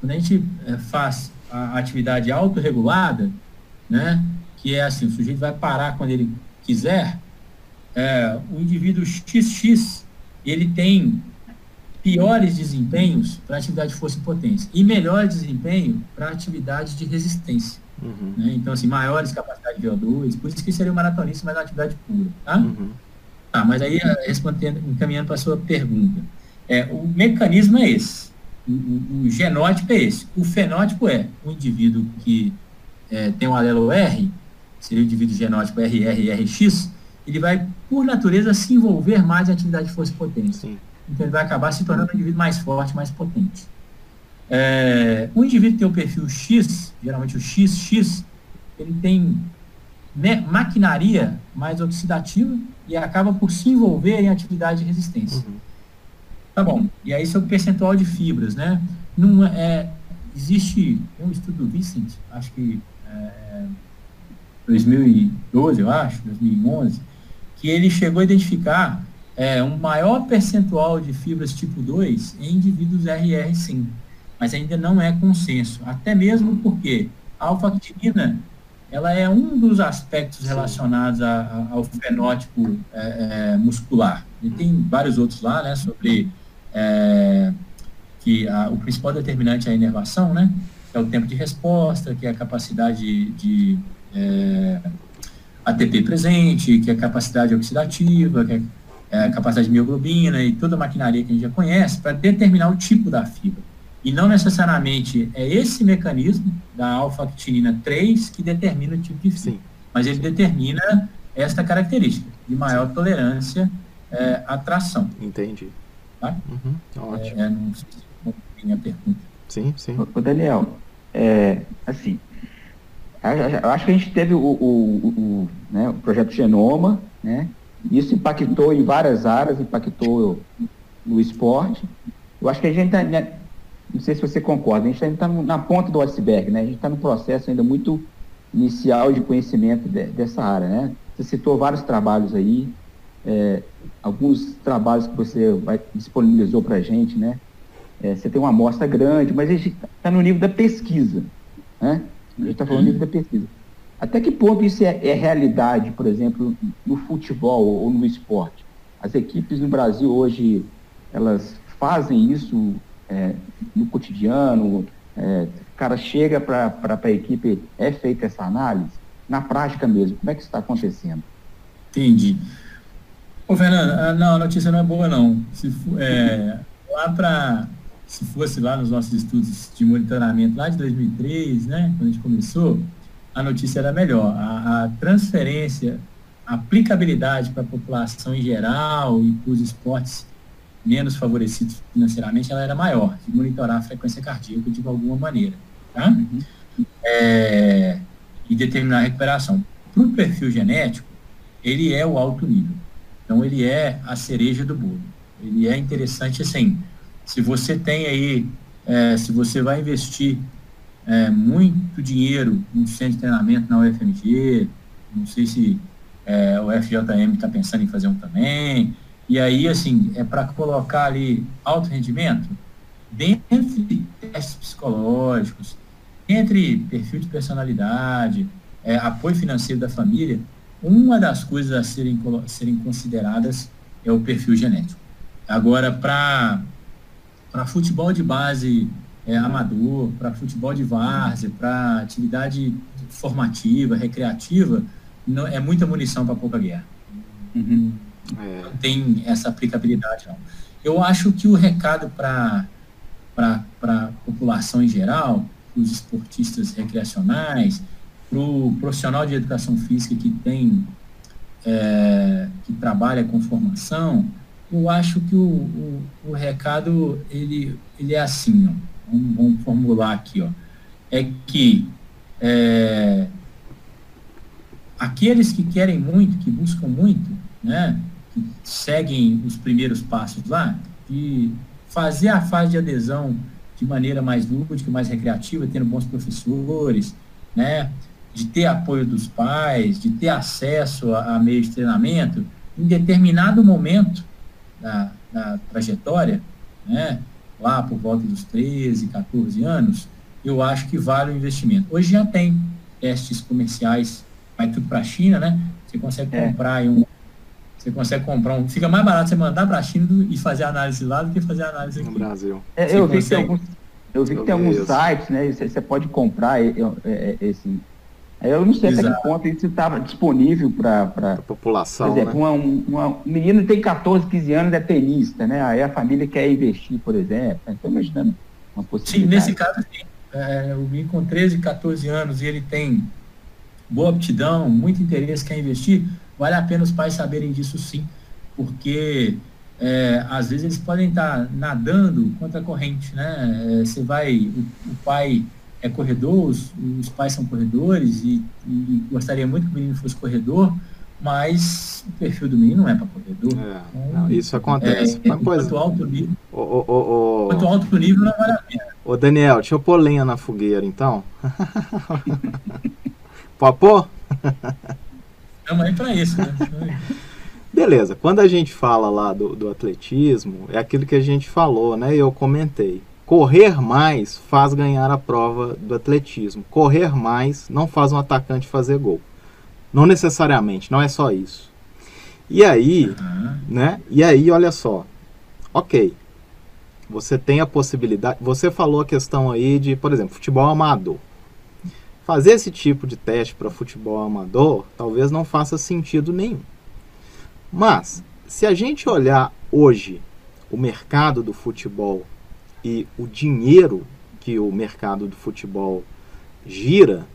quando a gente é, faz a atividade autorregulada, né, que é assim, o sujeito vai parar quando ele quiser, é, o indivíduo XX, ele tem piores desempenhos para atividade de força e potência e melhor desempenho para atividade de resistência. Uhum. Né? Então, assim, maiores capacidades de VO2, por isso que seria um maratonista, mas uma atividade pura. Tá? Uhum. tá mas aí, eh, respondendo, encaminhando para a sua pergunta, é, o mecanismo é esse, o, o, o, genótipo é esse. O fenótipo é o indivíduo que é, tem um alelo R, seria o indivíduo genótipo RR e RX, ele vai, por natureza, se envolver mais em atividade de força e potência. Sim. Então, ele vai acabar se tornando um indivíduo mais forte, mais potente. É, o indivíduo tem o perfil X, geralmente o XX, ele tem né, maquinaria mais oxidativa e acaba por se envolver em atividade de resistência. Uhum. Tá bom. E aí sobre o percentual de fibras, né? Não é, existe um estudo do acho que é, 2012, eu acho, 2011, que ele chegou a identificar é, um maior percentual de fibras tipo 2 em indivíduos RR5 mas ainda não é consenso. Até mesmo porque a alfa-actinina ela é um dos aspectos relacionados a, a, ao fenótipo é, é, muscular. E tem vários outros lá, né, sobre é, que a, o principal determinante é a inervação, né, que é o tempo de resposta, que é a capacidade de, de é, ATP presente, que é a capacidade oxidativa, que é a capacidade de mioglobina e toda a maquinaria que a gente já conhece, para determinar o tipo da fibra. E não necessariamente é esse mecanismo da alfa-actinina 3 que determina o tipo de fibra, mas ele determina esta característica de maior tolerância é, à tração. Entendi. Tá? Uhum, tá ótimo. É, não sei se minha pergunta. Sim, sim. Ô, Daniel, é, assim, eu acho que a gente teve o, o, o, né, o projeto Genoma, né? Isso impactou em várias áreas, impactou no esporte. Eu acho que a gente né, não sei se você concorda, a gente ainda está na ponta do iceberg, né? A gente está no processo ainda muito inicial de conhecimento de, dessa área, né? Você citou vários trabalhos aí, é, alguns trabalhos que você vai, disponibilizou para a gente, né? É, você tem uma amostra grande, mas a gente está no nível da pesquisa, né? A gente está falando no nível da pesquisa. Até que ponto isso é, é realidade, por exemplo, no futebol ou no esporte? As equipes no Brasil hoje, elas fazem isso é, no cotidiano, é, cara chega para a equipe, é feita essa análise? Na prática mesmo, como é que isso está acontecendo? Entendi. Ô, Fernando, não, a notícia não é boa, não. Se, é, lá para, se fosse lá nos nossos estudos de monitoramento, lá de 2003, né, quando a gente começou, a notícia era melhor. A, a transferência, a aplicabilidade para a população em geral e para os esportes menos favorecidos financeiramente, ela era maior, de monitorar a frequência cardíaca de alguma maneira. Tá? Uhum. É, e determinar a recuperação. Para o perfil genético, ele é o alto nível. Então, ele é a cereja do bolo. Ele é interessante assim. Se você tem aí, é, se você vai investir é, muito dinheiro no centro de treinamento na UFMG, não sei se é, o FJM está pensando em fazer um também, e aí, assim, é para colocar ali alto rendimento, dentre testes psicológicos, entre perfil de personalidade, é, apoio financeiro da família, uma das coisas a serem, serem consideradas é o perfil genético. Agora, para futebol de base é, amador, para futebol de várzea, para atividade formativa, recreativa, não, é muita munição para pouca guerra. Uhum. Não tem essa aplicabilidade, não. Eu acho que o recado para a população em geral, os esportistas recreacionais, para o profissional de educação física que tem, é, que trabalha com formação, eu acho que o, o, o recado ele, ele é assim, ó. Vamos, vamos, formular aqui, ó. É que é, aqueles que querem muito, que buscam muito, né, que seguem os primeiros passos lá, de fazer a fase de adesão de maneira mais lúdica, mais recreativa, tendo bons professores, né, de ter apoio dos pais, de ter acesso a, a meio de treinamento, em determinado momento da, da trajetória, né, lá por volta dos 13, 14 anos, eu acho que vale o investimento. Hoje já tem testes comerciais, vai tudo para a China, né? Você consegue é. comprar um. Você consegue comprar um. Fica mais barato você mandar para a China e fazer análise lá do que fazer análise aqui. No Brasil. É, eu, vi que tem alguns, eu vi que tem alguns sites, né? Você, você pode comprar esse, eu não sei Exato. até que ponto isso estava disponível para a população. Por exemplo, né? um, uma, um menino tem 14, 15 anos, é tenista, né? Aí a família quer investir, por exemplo. Estou imaginando uma possibilidade. Sim, nesse caso, sim. É, o menino com 13, 14 anos e ele tem boa aptidão, muito interesse, quer investir, vale a pena os pais saberem disso sim, porque é, às vezes eles podem estar nadando contra a corrente, né? É, você vai, o, o pai é corredor, os, os pais são corredores e, e, gostaria muito que o menino fosse corredor, mas o perfil do menino não é para corredor. É, então, não, isso acontece. É, mas, quanto alto nível, o, o, o, quanto alto nível não vale a pena. Ô Daniel, deixa eu pôr lenha na fogueira então. (laughs) Pode pôr? (laughs) Estamos aí para isso, né? (laughs) Beleza, quando a gente fala lá do, do atletismo, é aquilo que a gente falou, né? Eu comentei Correr mais faz ganhar a prova do atletismo. Correr mais não faz um atacante fazer gol. Não necessariamente, não é só isso. E aí, uhum. né? E aí, olha só. OK. Você tem a possibilidade, você falou a questão aí de, por exemplo, futebol amador. Fazer esse tipo de teste para futebol amador talvez não faça sentido nenhum. Mas, se a gente olhar hoje o mercado do futebol e o dinheiro que o mercado do futebol gira,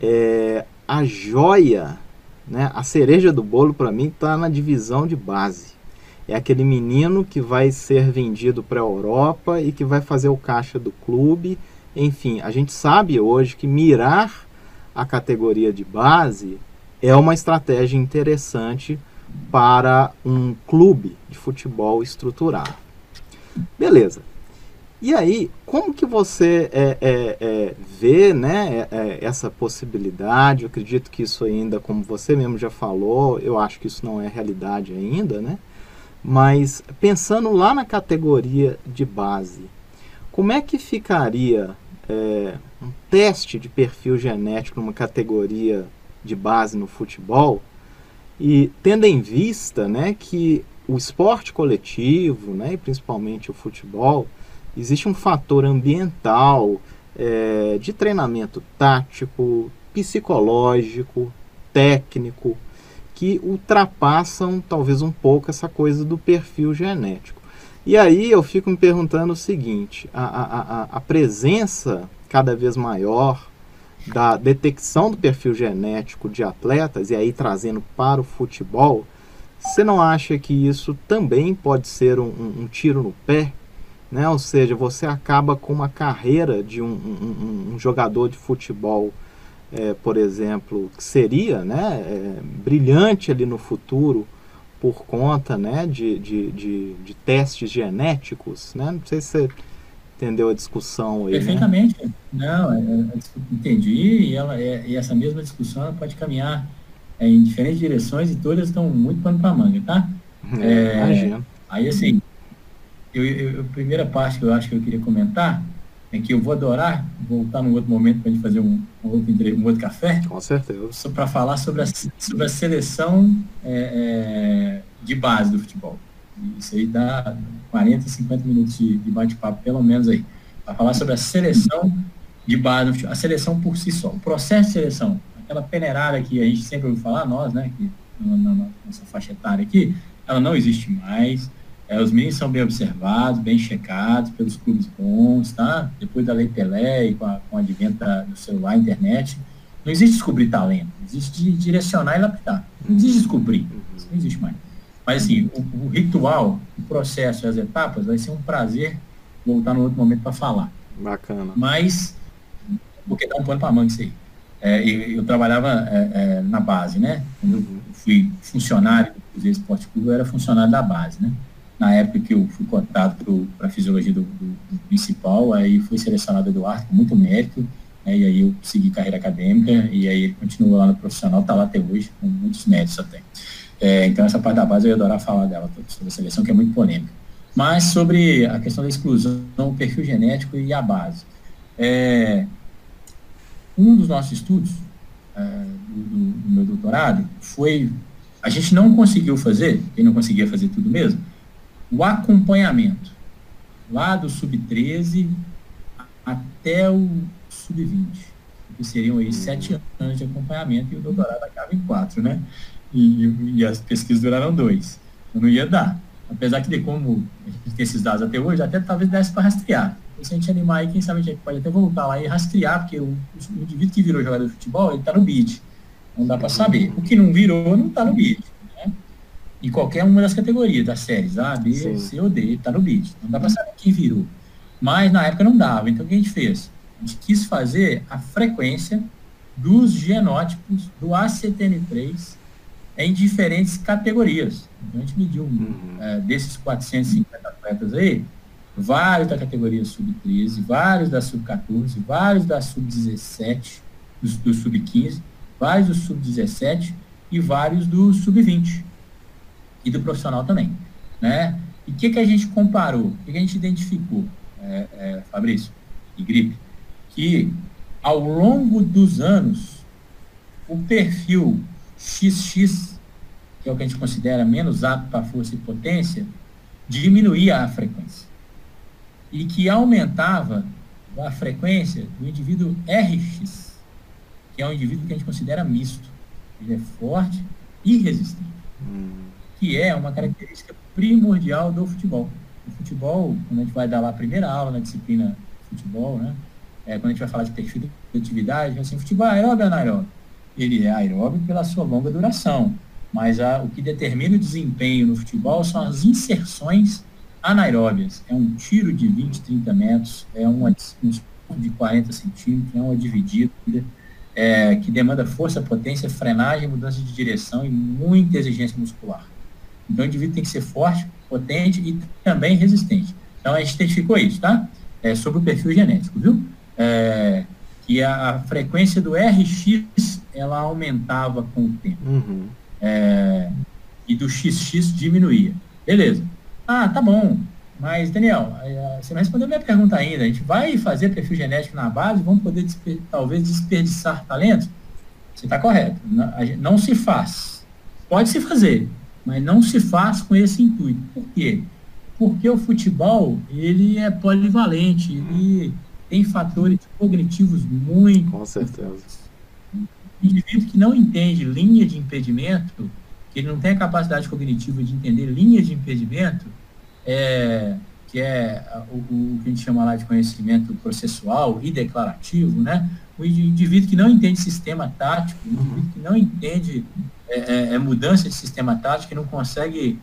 é, a joia, né, a cereja do bolo para mim está na divisão de base. É aquele menino que vai ser vendido para a Europa e que vai fazer o caixa do clube. Enfim, a gente sabe hoje que mirar a categoria de base é uma estratégia interessante para um clube de futebol estruturado. Beleza. E aí, como que você é, é, é, vê né, é, é, essa possibilidade? Eu acredito que isso ainda, como você mesmo já falou, eu acho que isso não é realidade ainda, né? Mas pensando lá na categoria de base, como é que ficaria é, um teste de perfil genético numa categoria de base no futebol? E tendo em vista né, que o esporte coletivo, né, e principalmente o futebol, existe um fator ambiental, é, de treinamento tático, psicológico, técnico, que ultrapassam talvez um pouco essa coisa do perfil genético. E aí eu fico me perguntando o seguinte: a, a, a, presença cada vez maior da detecção do perfil genético de atletas, e aí trazendo para o futebol, você não acha que isso também pode ser um, um, um tiro no pé né? Ou seja, você acaba com uma carreira de um, um, um jogador de futebol, é, por exemplo, que seria né, é, brilhante ali no futuro por conta né, de, de, de, de, testes genéticos. Né? Não sei se você entendeu a discussão aí. Né? Perfeitamente. Né? Não, é, é, entendi. E, ela, é, e essa mesma discussão pode caminhar em diferentes direções e todas estão muito pano para manga, tá? É, Aí, assim, eu, eu, a primeira parte que eu acho que eu queria comentar é que eu vou adorar voltar num outro momento para a gente fazer um, um, outro, um outro café. Com certeza. Para falar sobre a, sobre a seleção é, é, de base do futebol. Isso aí dá 40, 50 minutos de, de bate-papo, pelo menos aí. Para falar sobre a seleção de base do futebol. A seleção por si só. O processo de seleção. Aquela peneirada que a gente sempre ouviu falar, nós, né? Que, na, na nossa faixa etária aqui, ela não existe mais é, os meninos são bem observados, bem checados pelos clubes bons, tá? Depois da Lei Pelé e com, a, com o advento do celular, internet, não existe descobrir talento, existe direcionar e lapidar. Não existe descobrir, isso não existe mais. Mas assim, o, o, ritual, o processo e as etapas vai ser um prazer voltar no outro momento para falar. Bacana. Mas, porque dá um pano para manga isso aí. É, eu, eu, trabalhava é, é, na base, né? Quando eu fui funcionário do Cruzeiro Esporte Clube, eu era funcionário da base, né? Na época que eu fui cotado para a fisiologia do, do, do, principal, aí fui selecionado Eduardo com muito mérito, né, e aí eu segui carreira acadêmica, e aí ele continua lá no profissional, está lá até hoje, com muitos méritos até. É, então essa parte da base eu ia adorar falar dela, sobre a seleção, que é muito polêmica. Mas sobre a questão da exclusão, o perfil genético e a base. É, um dos nossos estudos é, do, do meu doutorado foi, a gente não conseguiu fazer, quem não conseguia fazer tudo mesmo, o acompanhamento, lá do sub-13 até o sub-20, que seriam aí sete anos de acompanhamento e o doutorado acaba em quatro, né? E, e as pesquisas duraram dois. Não ia dar. Apesar que, de como a gente tem esses dados até hoje, até talvez desse para rastrear. E se a gente animar aí, quem sabe a gente pode até voltar lá e rastrear, porque o, o indivíduo que virou jogador de futebol, ele está no BID. Não dá para saber. O que não virou, não está no BID em qualquer uma das categorias, das séries A, B, Sim. C ou D, está no BID. Não dá para saber quem virou. Mas na época não dava. Então o que a gente fez? A gente quis fazer a frequência dos genótipos do ACTN3 em diferentes categorias. Então a gente mediu uhum. é, desses 450 atletas aí, vários da categoria sub-13, vários da sub-14, vários da sub-17, do, do sub-15, vários do sub-17 e vários do sub-20 e do profissional também. Né? E o que, que a gente comparou? O que, que a gente identificou, é, é, Fabrício e Gripe? Que ao longo dos anos, o perfil XX, que é o que a gente considera menos apto para força e potência, diminuía a frequência. E que aumentava a frequência do indivíduo RX, que é um indivíduo que a gente considera misto. Ele é forte e resistente. Hum que é uma característica primordial do futebol. O futebol, quando a gente vai dar lá a primeira aula na disciplina futebol, né? É, quando a gente vai falar de perfil de atividade, assim, futebol é aeróbio ou anaeróbio? Ele é aeróbio pela sua longa duração, mas a, o que determina o desempenho no futebol são as inserções anaeróbias. É um tiro de 20, 30 metros, é uma, um de 40 centímetros, é uma dividida, é, que demanda força, potência, frenagem, mudança de direção e muita exigência muscular. Então, o indivíduo tem que ser forte, potente e também resistente. Então, a gente identificou isso, tá? É, sobre o perfil genético, viu? É, que a, a, frequência do RX, ela aumentava com o tempo. Uhum. É, e do XX diminuía. Beleza. Ah, tá bom. Mas, Daniel, é, você não respondeu a minha pergunta ainda. A gente vai fazer perfil genético na base, vamos poder desper talvez desperdiçar talentos? Você está correto. Não, não se faz. Pode se fazer, mas não se faz com esse intuito. Por quê? Porque o futebol, ele é polivalente, ele tem fatores cognitivos muito... Com certeza. O indivíduo que não entende linha de impedimento, que ele não tem a capacidade cognitiva de entender linhas de impedimento, é, que é o, o, que a gente chama lá de conhecimento processual e declarativo, né? O indivíduo que não entende sistema tático, o indivíduo que não entende é, é, é, mudança de sistema tático, que não consegue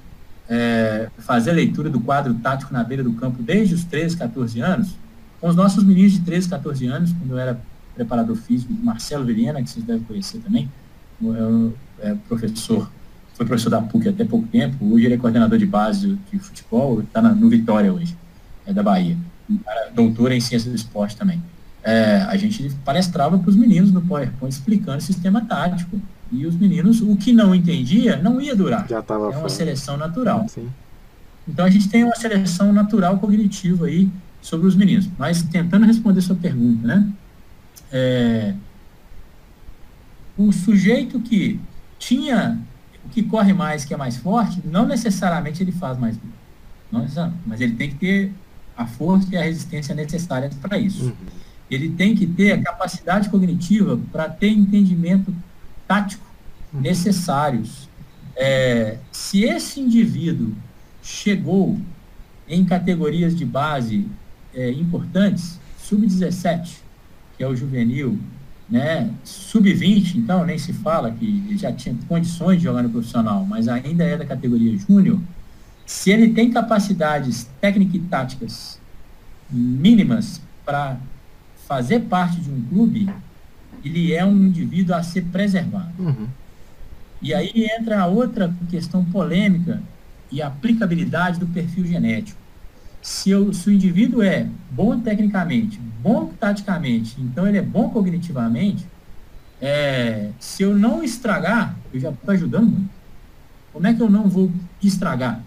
é, fazer leitura do quadro tático na beira do campo desde os 13, 14 anos, com os nossos meninos de 13, 14 anos, quando eu era preparador físico, Marcelo Vilhena, que vocês devem conhecer também, é, professor, foi professor da PUC até pouco tempo, hoje ele é coordenador de base de futebol, está no Vitória hoje, é da Bahia, doutor em ciência do esporte também. É, a gente palestrava para os meninos no PowerPoint explicando o sistema tático, e os meninos, o que não entendia, não ia durar. Já tava é uma seleção natural. Sim. Então a gente tem uma seleção natural cognitiva aí sobre os meninos. Mas tentando responder sua pergunta, né? É, o sujeito que tinha, que corre mais, que é mais forte, não necessariamente ele faz mais. Não necessariamente, mas ele tem que ter a força e a resistência necessárias para isso. Uhum. Ele tem que ter a capacidade cognitiva para ter entendimento tático necessários. É, se esse indivíduo chegou em categorias de base é, importantes, sub-17, que é o juvenil, né, sub-20, então nem se fala que já tinha condições de jogar no profissional, mas ainda é da categoria júnior, se ele tem capacidades técnicas e táticas mínimas para fazer parte de um clube, ele é um indivíduo a ser preservado. Uhum. E aí entra a outra questão polêmica e aplicabilidade do perfil genético. Se, eu, se o indivíduo é bom tecnicamente, bom taticamente, então ele é bom cognitivamente, é, se eu não estragar, eu já estou ajudando muito. Como é que eu não vou estragar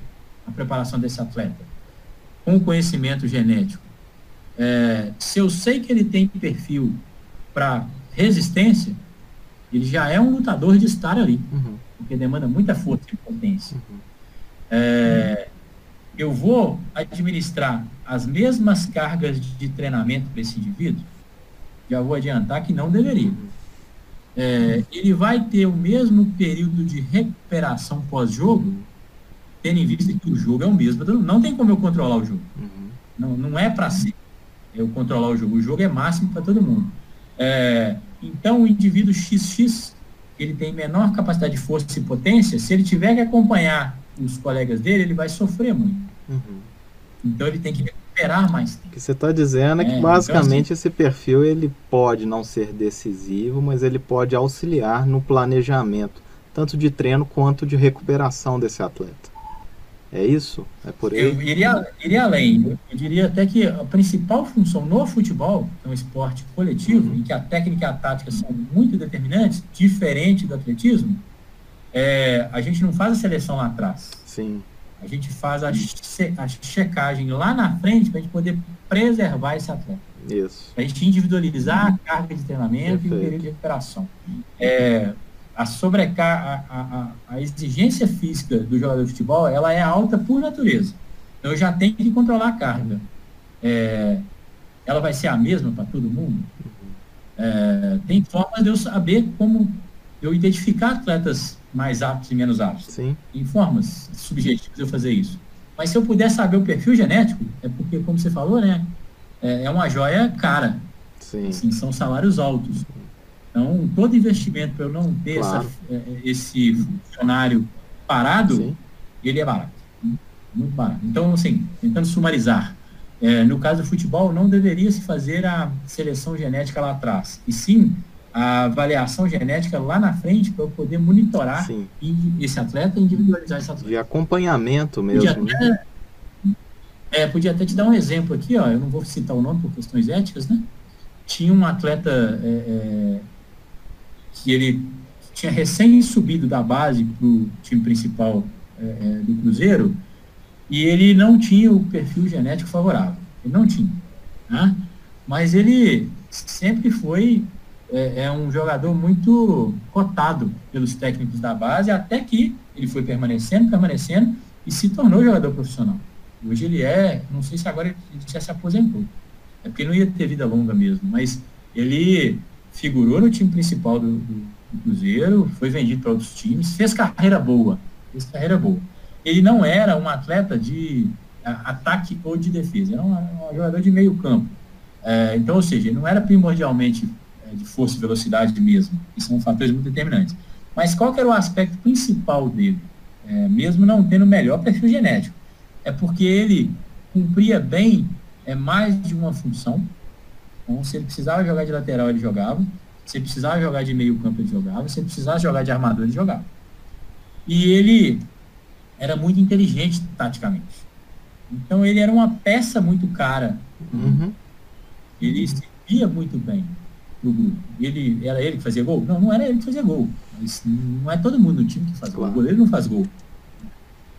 a preparação desse atleta? Com o conhecimento genético. É, se eu sei que ele tem perfil para resistência, ele já é um lutador de estar ali, uhum. porque demanda muita força e potência. Uhum. É, eu vou administrar as mesmas cargas de treinamento para esse indivíduo? Já vou adiantar que não deveria. É, ele vai ter o mesmo período de recuperação pós-jogo, tendo em vista que o jogo é o mesmo. Não tem como eu controlar o jogo. Uhum. Não, não é para ser eu controlar o jogo. O jogo é máximo para todo mundo. É, então, o indivíduo XX, ele tem menor capacidade de força e potência, se ele tiver que acompanhar os colegas dele, ele vai sofrer muito. Uhum. Então ele tem que recuperar mais tempo. O que você está dizendo é, que é, basicamente então, assim, esse perfil ele pode não ser decisivo, mas ele pode auxiliar no planejamento, tanto de treino quanto de recuperação desse atleta. É isso? É por aí? Eu iria, iria além. Eu diria até que a principal função no futebol, é um esporte coletivo, uhum. em que a técnica e a tática são muito determinantes, diferente do atletismo, é, a gente não faz a seleção lá atrás. Sim. A gente faz a, che a checagem lá na frente para a gente poder preservar esse atleta. Isso. Para a gente individualizar a carga de treinamento Perfeito. e o período de recuperação. É, a sobrecar a, a, a, exigência física do jogador de futebol ela é alta por natureza. Então eu já tenho que controlar a carga. É, ela vai ser a mesma para todo mundo? É, tem formas de eu saber como eu identificar atletas mais aptos e menos aptos. Sim. Em formas subjetivas eu fazer isso. Mas se eu puder saber o perfil genético, é porque, como você falou, né? É, é uma joia cara. Sim. Assim, são salários altos. Então, todo investimento para eu não ter claro. essa, é, esse funcionário parado, Sim. ele é barato. Muito barato. Então, assim, tentando sumarizar. É, no caso do futebol, não deveria se fazer a seleção genética lá atrás. E sim a avaliação genética lá na frente para eu poder monitorar Sim. esse atleta e individualizar esse atleta. De acompanhamento mesmo. Podia até, né? é, podia até te dar um exemplo aqui, ó, eu não vou citar o nome por questões éticas, né? Tinha um atleta é, que ele tinha recém subido da base para o time principal é, é, do Cruzeiro e ele não tinha o perfil genético favorável. Ele não tinha. Né? Mas ele sempre foi é, é, um jogador muito cotado pelos técnicos da base, até que ele foi permanecendo, permanecendo e se tornou jogador profissional. Hoje ele é, não sei se agora ele já se aposentou, é porque não ia ter vida longa mesmo, mas ele figurou no time principal do, do, do Cruzeiro, foi vendido para outros times, fez carreira boa, fez carreira boa. Ele não era um atleta de ataque ou de defesa, era um, um jogador de meio campo. É, então, ou seja, ele não era primordialmente de força e velocidade mesmo, que são fatores muito determinantes. Mas qual era o aspecto principal dele? É, mesmo não tendo o melhor perfil genético. É porque ele cumpria bem é, mais de uma função. Então, se ele precisava jogar de lateral, ele jogava. Se ele precisava jogar de meio campo, ele jogava. Se ele precisava jogar de armador, ele jogava. E ele era muito inteligente taticamente. Então, ele era uma peça muito cara. Uhum. Ele se via muito bem no grupo. Ele, era ele que fazia gol? Não, não era ele que fazia gol. Mas não é todo mundo no time que faz gol. O goleiro não faz gol.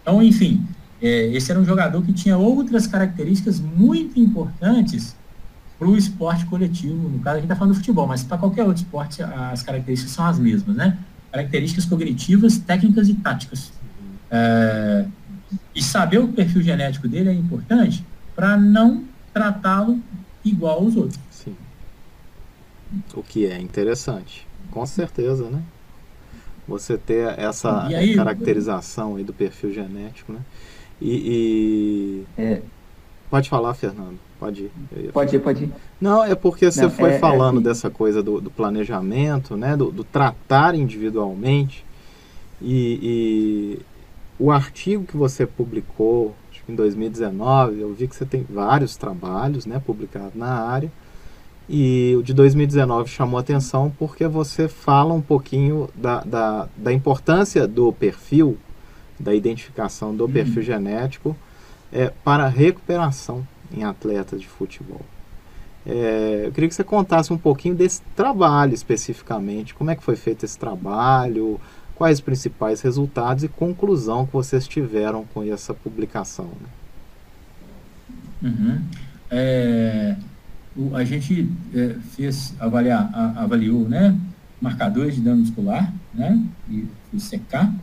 Então, enfim, é, esse era um jogador que tinha outras características muito importantes para o esporte coletivo. No caso, a gente está falando do futebol, mas para qualquer outro esporte, as características são as mesmas, né? Características cognitivas, técnicas e táticas. É, e saber o perfil genético dele é importante para não tratá-lo igual aos outros. Sim. O que é interessante. Com certeza, né? Você ter essa aí, caracterização aí do perfil genético, né? E. e... É. Pode falar, Fernando. Pode ir. Pode ir, pode ir. Não, é porque você Não, foi é, é falando é... dessa coisa do, do planejamento, né? Do, do, tratar individualmente. E, e, o artigo que você publicou, acho que em 2019, eu vi que você tem vários trabalhos né, publicados na área. E o de 2019 chamou atenção porque você fala um pouquinho da, da, da importância do perfil da identificação do perfil uhum. genético é, para recuperação em atletas de futebol. É, eu queria que você contasse um pouquinho desse trabalho especificamente, como é que foi feito esse trabalho, quais os principais resultados e conclusão que vocês tiveram com essa publicação. Né? Uhum. É, o, a gente é, fez avaliar, a, avaliou né, marcadores de dano muscular, né, e, e secar,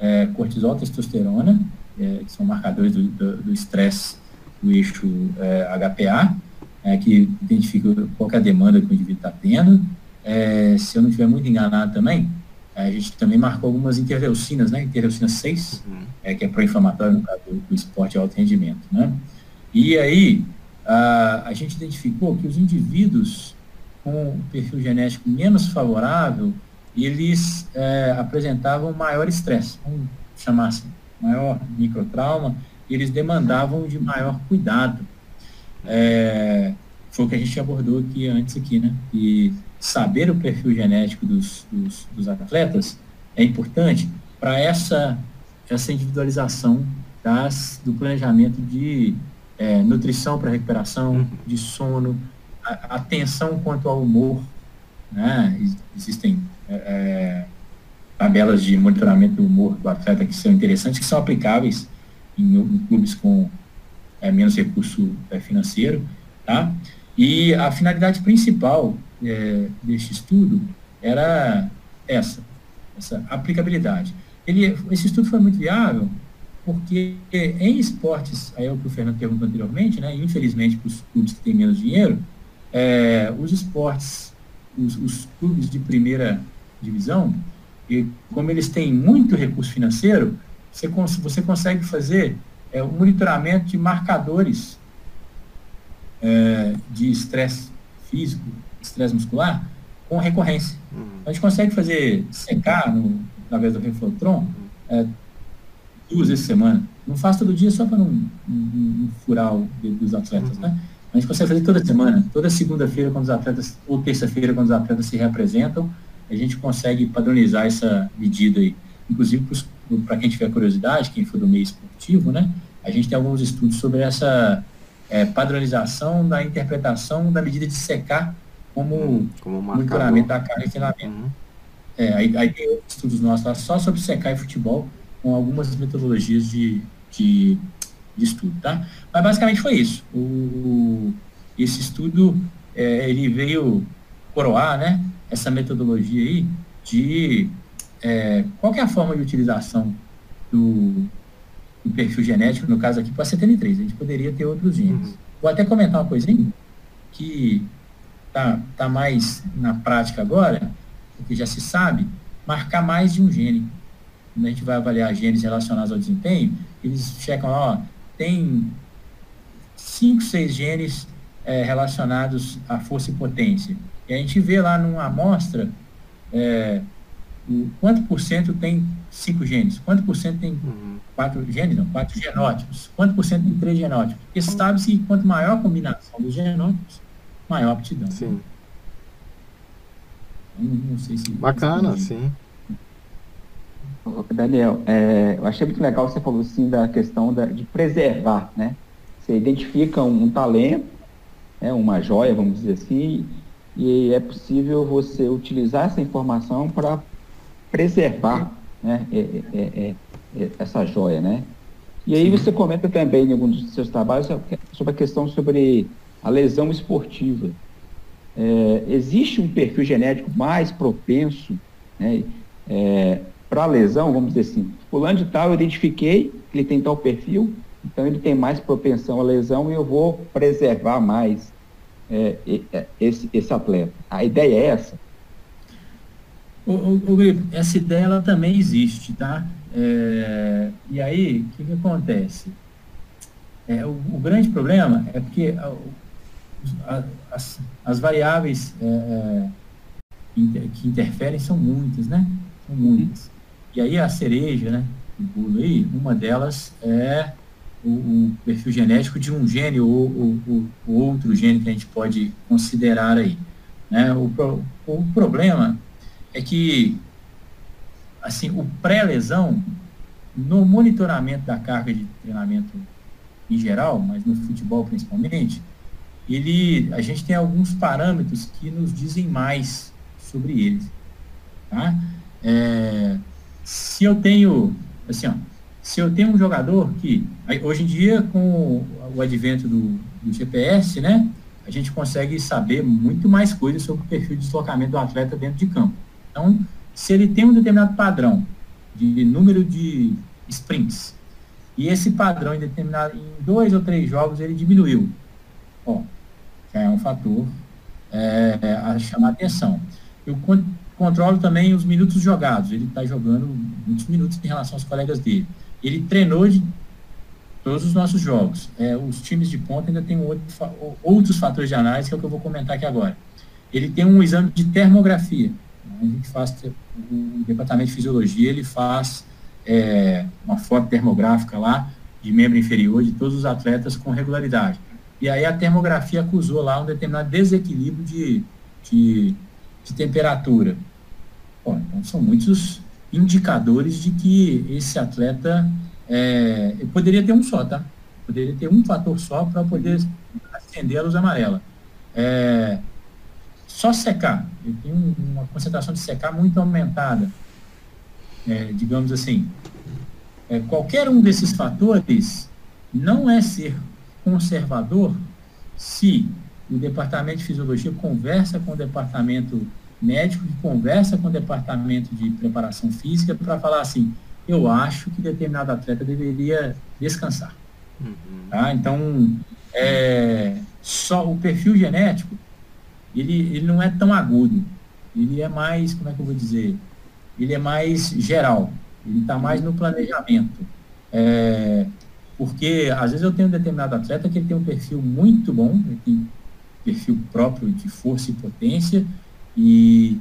é, cortisol, testosterona, é, que são marcadores do estresse do, eixo é, HPA, é, que identifica qual é a demanda que o indivíduo está tendo. É, se eu não estiver muito enganado também, a gente também marcou algumas interleucinas, né? Interleucina 6, uhum. é, que é pró-inflamatório no caso do, do, esporte de alto rendimento, né? E aí, a, a gente identificou que os indivíduos com perfil genético menos favorável, eles é, apresentavam maior estresse, vamos chamar assim, maior microtrauma, eles demandavam de maior cuidado. É, foi o que a gente abordou aqui antes aqui, né? E saber o perfil genético dos, dos, dos atletas é importante para essa, essa individualização das, do planejamento de é, nutrição para recuperação, uhum. de sono, a, atenção quanto ao humor, né? Existem é, é, tabelas de monitoramento do humor do atleta que são interessantes, que são aplicáveis em, em clubes com é, menos recurso é, financeiro, tá? E a finalidade principal é, deste estudo era essa, essa aplicabilidade. Ele, esse estudo foi muito viável porque em esportes, aí é o que o Fernando perguntou anteriormente, né, infelizmente para os clubes que têm menos dinheiro, é, os esportes, os, os, clubes de primeira divisão, e como eles têm muito recurso financeiro, você, cons você consegue fazer é, um monitoramento de marcadores é, de estresse físico, estresse muscular, com recorrência. Uhum. A gente consegue fazer secar no, através do Reflotron é, duas vezes por semana. Não faço todo dia só para não, não, não, furar o dedo dos atletas, uhum. né? A gente consegue fazer toda semana, toda segunda-feira, quando os atletas, ou terça-feira, quando os atletas se representam, a gente consegue padronizar essa medida aí. Inclusive, para quem tiver curiosidade, quem for do meio esportivo, né? A gente tem alguns estudos sobre essa é, padronização da interpretação da medida de secar como, uhum. como monitoramento da carga e treinamento. Uhum. É, aí, aí, tem estudos nossos lá só sobre secar e futebol, com algumas metodologias de, de, de estudo, tá? Mas basicamente foi isso. O, esse estudo, é, ele veio coroar, né, essa metodologia aí de é, qual é a forma de utilização do, do, perfil genético, no caso aqui, para a 73. A gente poderia ter outros genes. Uhum. Vou até comentar uma coisinha que tá, tá mais na prática agora, porque já se sabe, marcar mais de um gene quando a gente vai avaliar genes relacionados ao desempenho, eles checam, ó, tem cinco, seis genes é, relacionados à força e potência. E a gente vê lá numa amostra é, o, quanto por cento tem cinco genes, quanto por cento tem uhum. quatro genes, não, quatro genótipos, quanto por cento tem três genótipos. Porque sabe-se que quanto maior a combinação dos genótipos, maior a aptidão. Sim. Não, não sei se Bacana, sim. Daniel, é, eu achei muito legal você falou assim da questão da, de preservar, né? Você identifica um, um talento, né, uma joia, vamos dizer assim, e é possível você utilizar essa informação para preservar né, é, é, é, é, essa joia, né? E aí você comenta também em algum dos seus trabalhos sobre a questão sobre a lesão esportiva. É, existe um perfil genético mais propenso né, é, para a lesão, vamos dizer assim. Fulano de tal, eu identifiquei que ele tem tal perfil, então ele tem mais propensão à lesão e eu vou preservar mais é, é esse, esse atleta. A ideia é essa? O, o, o essa ideia ela também existe, tá? É, e aí, o que, que acontece? É, o, o, grande problema é porque a, a, as, as, variáveis é, é, inter, que interferem são muitas, né? São muitas. E aí a cereja, né? Aí, uma delas é o, o, perfil genético de um gene ou, o outro gene que a gente pode considerar aí. Né? O, o problema é que assim, o pré-lesão, no monitoramento da carga de treinamento em geral, mas no futebol principalmente, ele, a gente tem alguns parâmetros que nos dizem mais sobre eles. Tá? É, se eu tenho, assim, ó, se eu tenho um jogador que, hoje em dia, com o advento do, do GPS, né, a gente consegue saber muito mais coisas sobre o perfil de deslocamento do atleta dentro de campo. Então, se ele tem um determinado padrão de número de sprints, e esse padrão em determinado, em dois ou três jogos ele diminuiu, ó, já é um fator é, a chamar atenção. Eu con controlo também os minutos jogados, ele está jogando muitos minutos em relação aos colegas dele. Ele treinou de todos os nossos jogos. É, os times de ponta ainda tem outro, outros fatores de análise que é o que eu vou comentar aqui agora. Ele tem um exame de termografia. A gente faz o departamento de fisiologia ele faz é, uma foto termográfica lá de membro inferior de todos os atletas com regularidade. E aí a termografia acusou lá um determinado desequilíbrio de, de, de temperatura. Bom, então são muitos indicadores de que esse atleta é, poderia ter um só, tá? Poderia ter um fator só para poder acender a luz amarela. É, só secar, ele tem uma concentração de secar muito aumentada, é, digamos assim. É, qualquer um desses fatores não é ser conservador se o departamento de fisiologia conversa com o departamento médico, que conversa com o departamento de preparação física para falar assim, eu acho que determinado atleta deveria descansar. Uhum. Tá? Então, é, só o perfil genético ele, ele não é tão agudo. Ele é mais, como é que eu vou dizer? Ele é mais geral. Ele está mais no planejamento. É, porque, às vezes, eu tenho um determinado atleta que ele tem um perfil muito bom, ele tem perfil próprio de força e potência, e,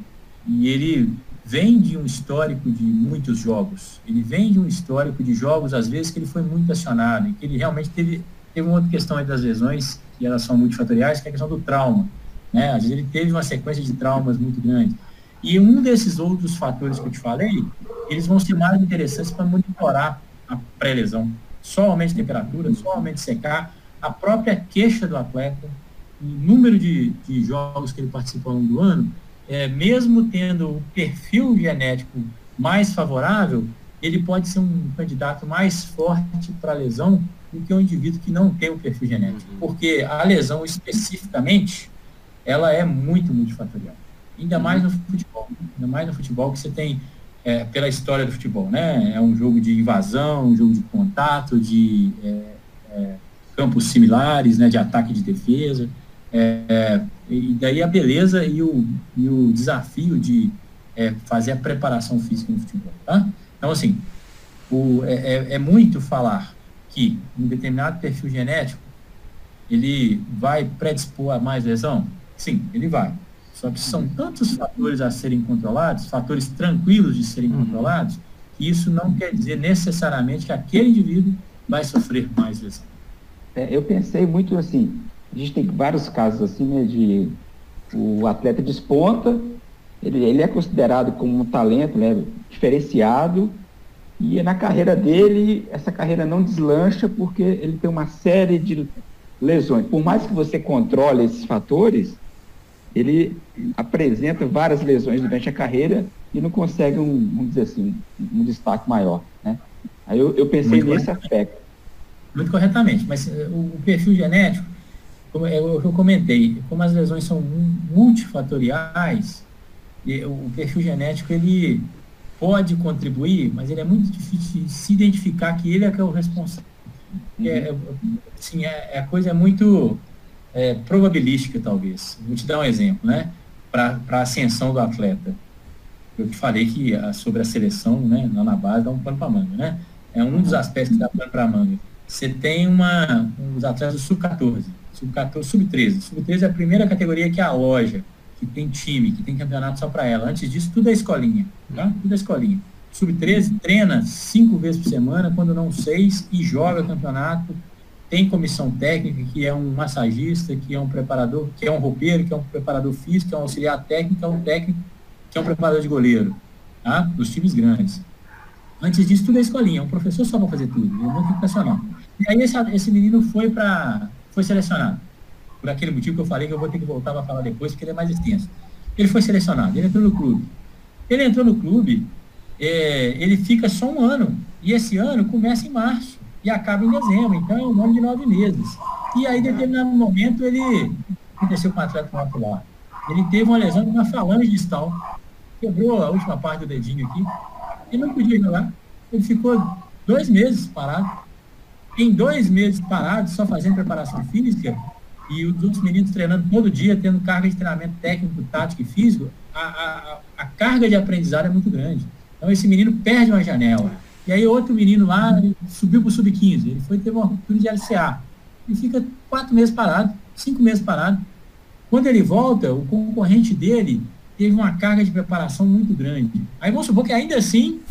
e ele vem de um histórico de muitos jogos. Ele vem de um histórico de jogos, às vezes, que ele foi muito acionado, e que ele realmente teve, teve uma outra questão aí das lesões, que elas são multifatoriais, que é a questão do trauma. Né? Às vezes ele teve uma sequência de traumas muito grande. E um desses outros fatores que eu te falei, eles vão ser mais interessantes para monitorar a pré-lesão. Só aumento de temperatura, só aumento de secar, a própria queixa do atleta, o número de, de jogos que ele participou ao longo do ano, é, mesmo tendo o perfil genético mais favorável, ele pode ser um candidato mais forte para lesão do que um indivíduo que não tem o perfil genético. Uhum. Porque a lesão especificamente, ela é muito multifatorial. Ainda mais no futebol. Ainda mais no futebol que você tem, é, pela história do futebol, né? É um jogo de invasão, um jogo de contato, de é, é, campos similares, né? De ataque e de defesa. É, é, e daí a beleza e o, e o desafio de fazer a preparação física no futebol, tá? Então, assim, o, é muito falar que um determinado perfil genético ele vai predispor a mais lesão? Sim, ele vai. Só que são tantos fatores a serem controlados, fatores tranquilos de serem uhum. controlados, que isso não quer dizer necessariamente que aquele indivíduo vai sofrer mais lesão. É, eu pensei muito assim, a gente tem vários casos assim, né, de o atleta desponta, ele, ele é considerado como um talento né, diferenciado, e na carreira dele, essa carreira não deslancha porque ele tem uma série de lesões. Por mais que você controle esses fatores, ele apresenta várias lesões durante a carreira e não consegue um, vamos dizer assim, um destaque maior, né? Aí eu, eu pensei Muito nesse aspecto. muito corretamente. Mas uh, o, perfil genético, como é eu, eu comentei, como as lesões são multifatoriais, o perfil genético ele pode contribuir, mas ele é muito difícil de se identificar que ele é que é o responsável. Uhum. É, assim, é, é, a coisa é muito é, probabilística, talvez. Vou te dar um exemplo, né? Para a ascensão do atleta. Eu te falei que a, sobre a seleção, né, lá na base, dá um pano para manga, né? É um dos aspectos que dá pano para manga. Você tem uma, um dos atletas do sub-14, sub-14, sub-13. Sub-13 é a primeira categoria que é a loja, que tem time, que tem campeonato só para ela. Antes disso, tudo é escolinha, tá? Tudo é escolinha. Sub-13 treina cinco vezes por semana, quando não seis, e joga campeonato. Tem comissão técnica, que é um massagista, que é um preparador, que é um roupeiro, que é um preparador físico, que é um auxiliar técnico, que é um técnico, que é um preparador de goleiro, tá? Dos times grandes. Antes disso, tudo é escolinha, um professor só para fazer tudo, é muito impressionante. E aí esse, esse menino foi para foi selecionado. Por aquele motivo que eu falei que eu vou ter que voltar para falar depois, porque ele é mais extenso. Ele foi selecionado, ele entrou no clube. Ele entrou no clube, é, ele fica só um ano. E esse ano começa em março e acaba em dezembro. Então é um ano de nove meses. E aí, em determinado momento, ele aconteceu com o atleta popular. Ele teve uma lesão na falange distal. Quebrou a última parte do dedinho aqui. E não podia jogar. Ele ficou dois meses parado. Em dois meses parado, só fazendo preparação física, e os outros meninos treinando todo dia, tendo carga de treinamento técnico, tático e físico, a, a, a carga de aprendizado é muito grande. Então esse menino perde uma janela. E aí outro menino lá subiu para o sub-15, ele foi ter uma ruptura de LCA. Ele fica quatro meses parado, cinco meses parado. Quando ele volta, o concorrente dele teve uma carga de preparação muito grande. Aí vamos supor que ainda assim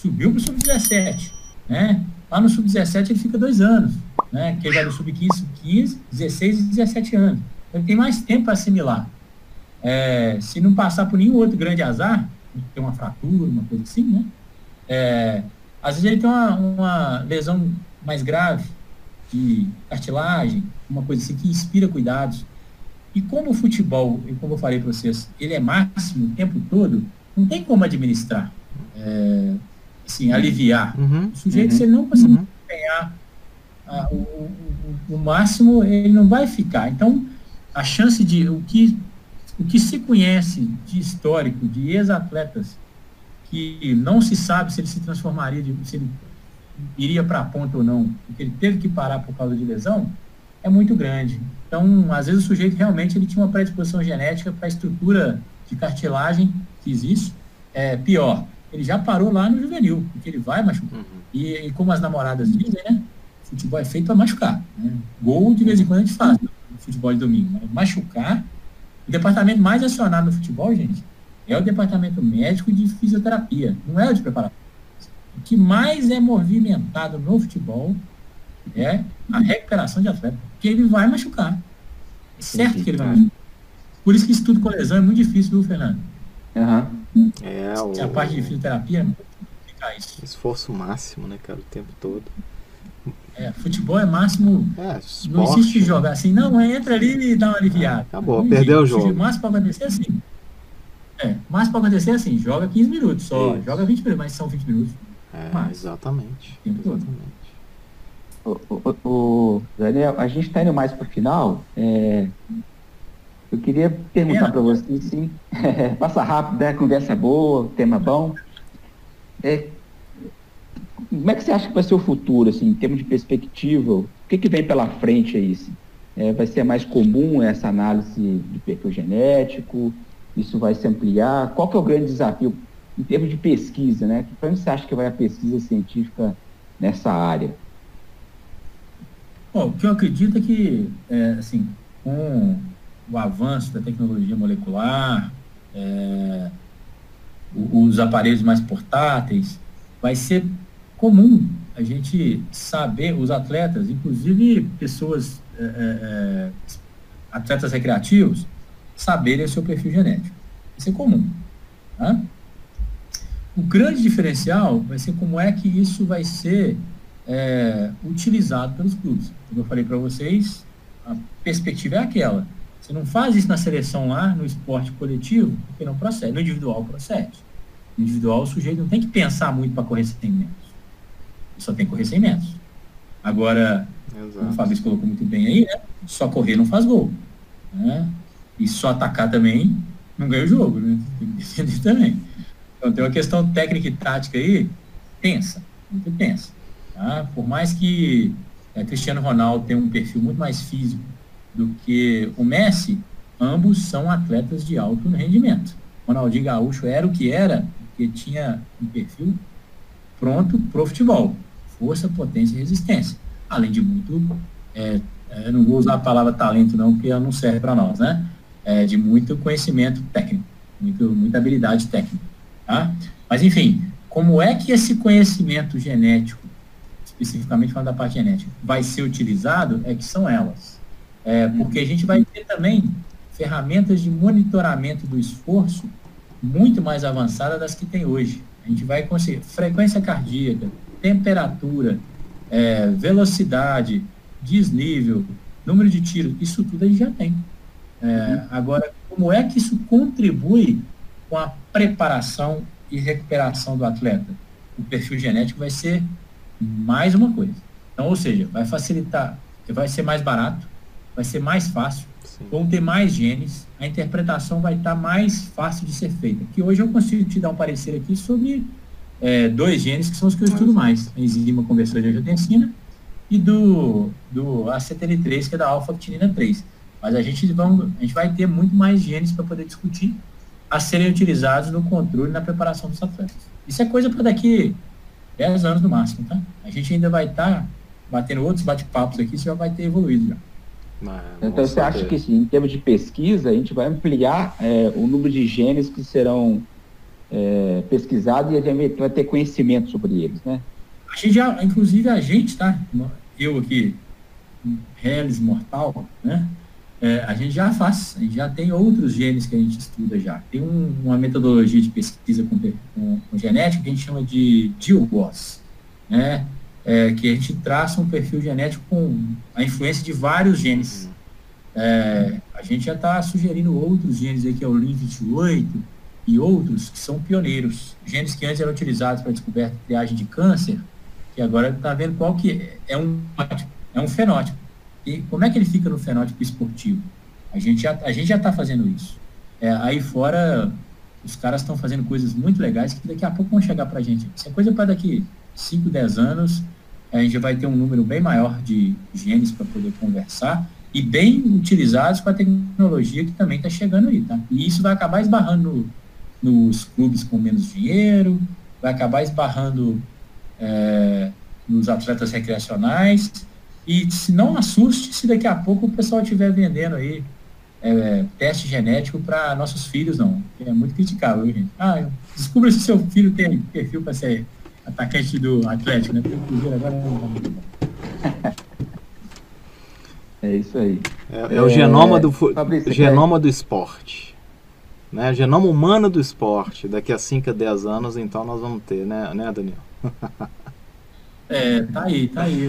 subiu para o sub-17. Né? Lá no sub-17 ele fica dois anos né? Que ele vai do sub-15, sub-15, 16 e 17 anos. Então, ele tem mais tempo para assimilar. É, se não passar por nenhum outro grande azar, ter uma fratura, uma coisa assim, né? É, às vezes ele tem uma, uma lesão mais grave, de cartilagem, uma coisa assim que inspira cuidados. E como o futebol, como eu falei para vocês, ele é máximo o tempo todo, não tem como administrar, é, assim, aliviar. Uhum, o sujeito, uhum, se ele não conseguir uhum. empenhar ah, o, o, o, máximo ele não vai ficar. Então, a chance de o que, o que se conhece de histórico de ex-atletas que não se sabe se ele se transformaria, de, se ele iria para a ponta ou não, porque ele teve que parar por causa de lesão, é muito grande. Então, às vezes o sujeito realmente ele tinha uma predisposição genética para a estrutura de cartilagem que existe. É, pior, ele já parou lá no juvenil, porque ele vai machucar. Uhum. E, e, como as namoradas dizem, né? futebol é feito para machucar. Né? Gol, de vez em quando, a gente faz no futebol de domingo. Mas machucar, o departamento mais acionado no futebol, gente, é o departamento médico de fisioterapia, não é o de preparação. O que mais é movimentado no futebol é a recuperação de atleta, porque ele vai machucar. É certo que ele vai machucar. Por isso que estudo com lesão é muito difícil, viu, Fernando? Uhum. É, o... A parte de fisioterapia é muito isso. Esforço máximo, né, cara, o tempo todo. É, futebol é máximo. É, não existe jogar assim, não, entra ali e dá uma aliviada. Ah, acabou, não perdeu o jogo. O máximo pode acontecer assim. É, máximo pode acontecer assim, joga 15 minutos só, Isso. joga 20 minutos, mas são 20 minutos. É, mas, exatamente. exatamente. O, o, o, Daniel, a gente está indo mais para o final. É, eu queria perguntar para você, sim, (laughs) passa rápido, né? Conversa boa, tema bom. É, como é que você acha que vai ser o futuro, assim, em termos de perspectiva? O que, que vem pela frente aí? Assim? É, vai ser mais comum essa análise de perfil genético? Isso vai se ampliar? Qual que é o grande desafio em termos de pesquisa, né? Para onde você acha que vai a pesquisa científica nessa área? Bom, o que eu acredito é que, é, assim, com o avanço da tecnologia molecular, é, os aparelhos mais portáteis, vai ser comum a gente saber, os atletas, inclusive pessoas, é, é, é, atletas recreativos, saberem o seu perfil genético. Isso é comum. Tá? O grande diferencial vai ser como é que isso vai ser é, utilizado pelos clubes. Como eu falei para vocês, a perspectiva é aquela. Você não faz isso na seleção lá, no esporte coletivo, porque não procede. No individual procede. No individual, o sujeito não tem que pensar muito para correr 100 metros só tem que correr 100 metros. Agora, Exato. como o Fabrício colocou muito bem aí, né? só correr não faz gol. Né? E só atacar também não ganha o jogo, né? Tem que defender também. Então tem uma questão técnica e tática aí, tensa, muito tensa. Tá? Por mais que é, Cristiano Ronaldo tenha um perfil muito mais físico do que o Messi, ambos são atletas de alto rendimento. Ronaldinho Gaúcho era o que era, porque tinha um perfil pronto para o futebol. Força, potência e resistência. Além de muito, é, é, não vou usar a palavra talento não, porque ela não serve para nós, né? É, de muito conhecimento técnico, muito, muita habilidade técnica. Tá? Mas, enfim, como é que esse conhecimento genético, especificamente falando da parte genética, vai ser utilizado, é que são elas. É, porque a gente vai ter também ferramentas de monitoramento do esforço muito mais avançadas das que tem hoje. A gente vai conseguir frequência cardíaca, temperatura, é, velocidade, desnível, número de tiros, isso tudo a gente já tem. É, agora, como é que isso contribui com a preparação e recuperação do atleta? O perfil genético vai ser mais uma coisa. Então, ou seja, vai facilitar, vai ser mais barato, vai ser mais fácil, Sim. vão ter mais genes, a interpretação vai estar mais fácil de ser feita. Que hoje eu consigo te dar um parecer aqui sobre é, dois genes que são os que eu estudo mais, a enzima conversora de angiotensina e do, do ACTL3, que é da alfa-actinina 3. Mas a gente, vão, a gente vai ter muito mais genes para poder discutir a serem utilizados no controle e na preparação dos atletas. Isso é coisa para daqui 10 anos no máximo, tá? A gente ainda vai estar tá batendo outros bate-papos aqui, isso já vai ter evoluído já. Então você acha que em termos de pesquisa, a gente vai ampliar é, o número de genes que serão é, pesquisados e a gente vai ter conhecimento sobre eles, né? A gente já, inclusive a gente, tá? Eu aqui, Hellis Mortal, né? É, a gente já faz, a gente já tem outros genes que a gente estuda já. Tem um, uma metodologia de pesquisa com, com, com, genética que a gente chama de DILGOS, né? é, que a gente traça um perfil genético com a influência de vários genes. É, a gente já está sugerindo outros genes aí, que é o LIN28 e outros que são pioneiros. Genes que antes eram utilizados para descoberta de triagem de câncer, que agora está vendo qual que é, é um, é um fenótipo. E como é que ele fica no fenótipo esportivo? A gente já a gente já está fazendo isso. É, aí fora, os caras estão fazendo coisas muito legais que daqui a pouco vão chegar para a gente. Isso é coisa para daqui 5, 10 anos a gente vai ter um número bem maior de genes para poder conversar e bem utilizados com a tecnologia que também está chegando aí, tá? E isso vai acabar esbarrando no, nos clubes com menos dinheiro, vai acabar esbarrando é, nos atletas recreacionais e se não assuste se daqui a pouco o pessoal estiver vendendo aí é, teste genético para nossos filhos, não. É muito criticável, gente. Ah, descubra se seu filho tem perfil para ser atacante do Atlético, né? Porque o Cruzeiro agora É isso aí. É, é o genoma do Fabrício, genoma do esporte. Né? Genoma humano do esporte. Daqui a 5 a 10 anos, então, nós vamos ter, né, né Daniel? (laughs) É, tá aí, tá aí.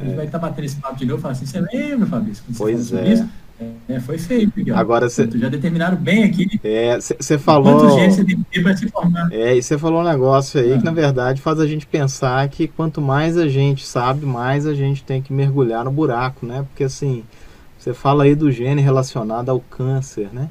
Ele é. vai estar tá batendo esse papo de novo e falar assim, você lembra, Fabrício? Pois é. Isso? É, foi feito. Aqui, Agora você já determinaram bem aqui. É, você falou. Quantos genes você tem que para se formar? É, e você falou um negócio aí ah. que na verdade faz a gente pensar que quanto mais a gente sabe, mais a gente tem que mergulhar no buraco, né? Porque assim, você fala aí do gene relacionado ao câncer, né?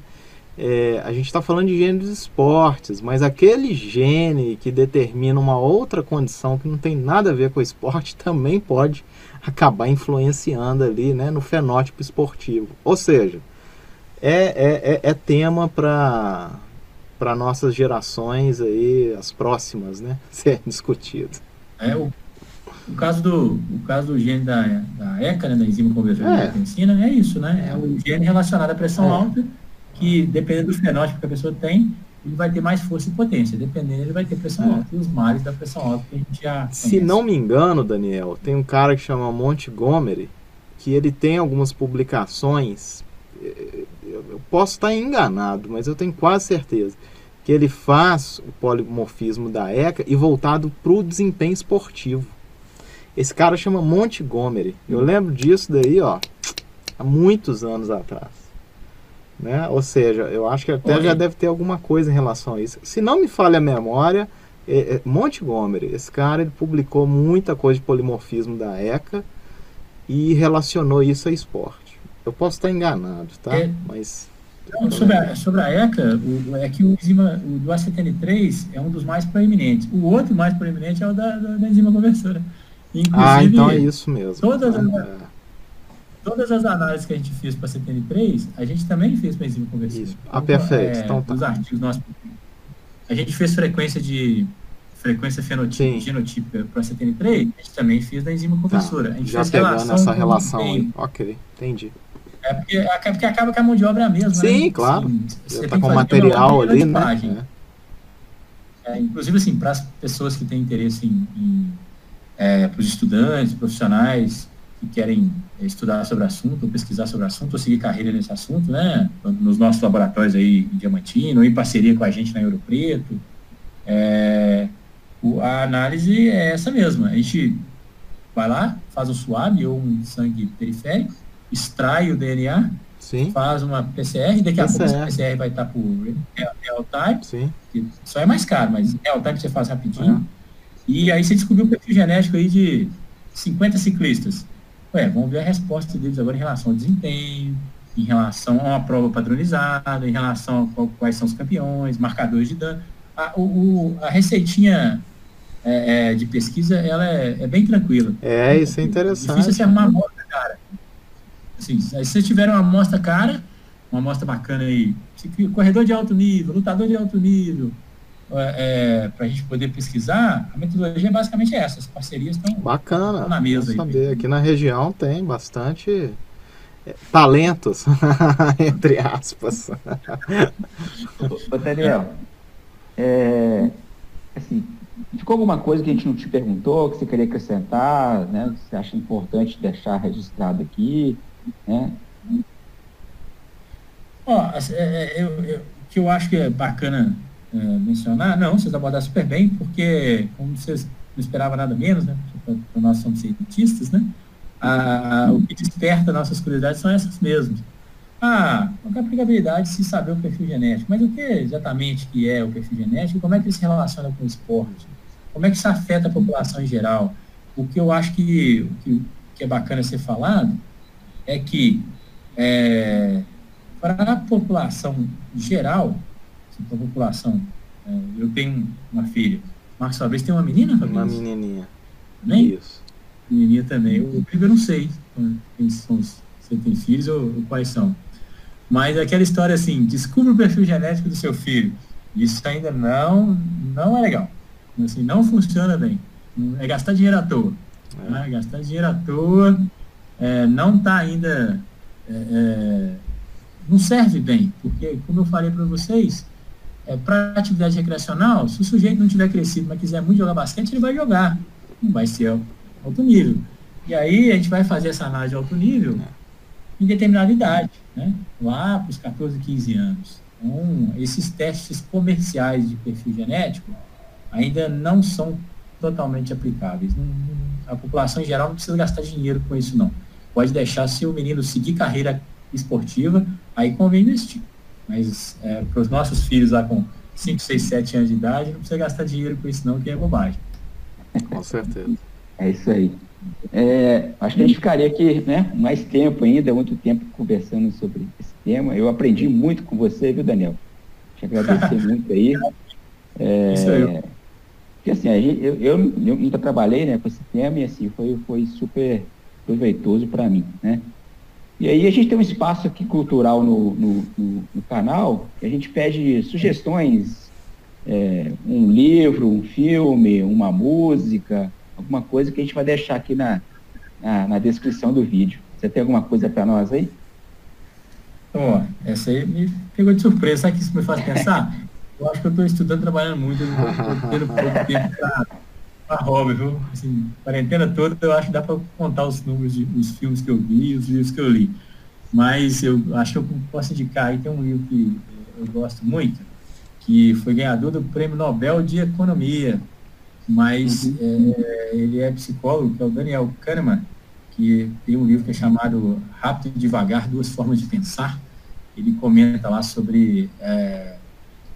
É, a gente está falando de gene dos esportes, mas aquele gene que determina uma outra condição que não tem nada a ver com o esporte (laughs) também pode acabar influenciando ali né, no fenótipo esportivo. Ou seja, é, é, é, é tema para para nossas gerações aí, as próximas, né, (laughs) ser discutido. É o, o caso do o caso do gene da, da ECA, né, da enzima conversora é. de ensina, é isso, né? É o gene relacionado à pressão é. alta, que dependendo do fenótipo que a pessoa tem, ele vai ter mais força e potência. Dependendo, ele vai ter pressão é. alta. E os males da pressão alta que a gente já. Se conhece. não me engano, Daniel, tem um cara que chama Montgomery, que ele tem algumas publicações. Eh, eu posso estar enganado, mas eu tenho quase certeza que ele faz o polimorfismo da ECA e voltado para o desempenho esportivo. Esse cara chama Montgomery. Eu lembro disso daí, ó, há muitos anos atrás. Né? Ou seja, eu acho que até Oi. já deve ter alguma coisa em relação a isso. Se não me falha a memória, é, é, Montgomery, esse cara ele publicou muita coisa de polimorfismo da ECA e relacionou isso a esporte. Eu posso estar enganado, tá? É. Mas Não, sobre, a, sobre a ECA, o, é que o enzima o do ACTN3 é um dos mais proeminentes. O outro mais proeminente é o da, da, da enzima conversora. Inclusive, ah, então é isso mesmo. Todas, as, É, todas as análises que a gente fez para a CTN3, a gente também fez para enzima conversora. Isso. Ah, perfeito. Então tá. Os artigos nossos. A gente fez frequência de frequência fenotípica, Sim. genotípica para a CTN3, a gente também fez da enzima conversora. a tá. gente Já fez pegando relação essa relação aí. Ok, entendi. É porque, é porque acaba que a mão de obra é a mesma, Sim, né? claro. Assim, você tá com material ali, né? É. É, inclusive, assim, para as pessoas que têm interesse em, em é, para os estudantes, profissionais que querem é, estudar sobre o assunto, ou pesquisar sobre o assunto, ou seguir carreira nesse assunto, né? Nos nossos laboratórios aí em Diamantino, em parceria com a gente na Ouro Preto, é, o- a análise é essa mesma. A gente vai lá, faz um swab ou um sangue periférico, extrai o DNA, Sim, faz uma PCR, daqui a pouco essa PCR vai estar por real time, sim. que só é mais caro, mas real time você faz É. rapidinho. E aí você descobriu um perfil genético aí de 50 ciclistas. Ué, vamos ver a resposta deles agora em relação ao desempenho, em relação a uma prova padronizada, em relação a qual- quais são os campeões, marcadores de dano. A, o, a receitinha é, é, de pesquisa, ela é, é bem tranquila. É, isso é Difícil interessante. você arrumar uma amostra cara. Assim, se vocês tiverem uma amostra cara, uma amostra bacana aí, corredor de alto nível, lutador de alto nível, é, para a gente poder pesquisar, a metodologia é basicamente essa. As parcerias estão Bacana. Na mesa aí. saber. Aqui na região tem bastante é, talentos, (laughs) entre aspas. Ô, Daniel, é, assim, ficou alguma coisa que a gente não te perguntou, que você queria acrescentar, né? que Você acha importante deixar registrado aqui, né? Ó, assim, é, é, eu- eu- o que eu acho que é bacana é, mencionar, não, vocês abordaram super bem, porque como vocês não esperavam nada menos, né? porque Nós somos cientistas, né? A- a- o que desperta nossas curiosidades são essas mesmas. Ah, qual é a aplicabilidade de se saber o perfil genético? Mas o que exatamente que é o perfil genético como é que ele se relaciona com o esporte? Como é que isso afeta a população em geral? O que eu acho que, que, que é bacana ser falado é que é, para a população geral, assim, para a população, é, eu tenho uma filha, Marcos Fabrício tem uma menina, Uma Fabrício? menininha. Também? Isso. Menininha também. O Pedro eu não sei quem são se tem filhos ou, ou quais são. Mas aquela história assim, descubra o perfil genético do seu filho. Isso ainda não, não é legal. Assim, não funciona bem. É gastar dinheiro à toa. É. né? Gastar dinheiro à toa é, não está ainda. é, é, não serve bem, porque, como eu falei para vocês, é, para atividade recreacional, se o sujeito não tiver crescido, mas quiser muito jogar basquete, ele vai jogar. Não vai ser alto nível. E aí a gente vai fazer essa análise de alto nível em determinada idade, né? lá para os 14, 15 anos. Então, esses testes comerciais de perfil genético ainda não são totalmente aplicáveis. A população em geral não precisa gastar dinheiro com isso, não. Pode deixar se o menino seguir carreira esportiva, aí convém investir. Mas é, para os nossos filhos lá com 5, 6, 7 anos de idade, não precisa gastar dinheiro com isso, não, que é bobagem. Com certeza. É isso aí. É, acho que a gente ficaria aqui né, mais tempo ainda, muito tempo conversando sobre esse tema. Eu aprendi muito com você, viu, Daniel? Te agradecer (laughs) muito aí. É, Isso aí. Porque assim, gente- eu, eu, eu nunca trabalhei né, com esse tema e assim, foi, foi super proveitoso para mim, né? E aí a gente tem um espaço aqui cultural no, no, no- no canal, que a gente pede sugestões, é, um livro, um filme, uma música, alguma coisa que a gente vai deixar aqui na, na, na descrição do vídeo. Você tem alguma coisa para nós aí? Então, ó, essa aí me pegou de surpresa. Sabe que isso me faz pensar? (laughs) Eu acho que eu estou estudando, trabalhando muito, eu estou tendo pouco tempo para hobby, viu? Assim, quarentena toda, eu acho que dá para contar os números de, dos filmes que eu vi, os livros que eu li. Mas eu acho que eu posso indicar aí, tem um livro que eu gosto muito, que foi ganhador do Prêmio Nobel de Economia, mas é, ele é psicólogo, que é o Daniel Kahneman, que tem um livro que é chamado Rápido e Devagar, Duas Formas de Pensar. Ele comenta lá sobre é,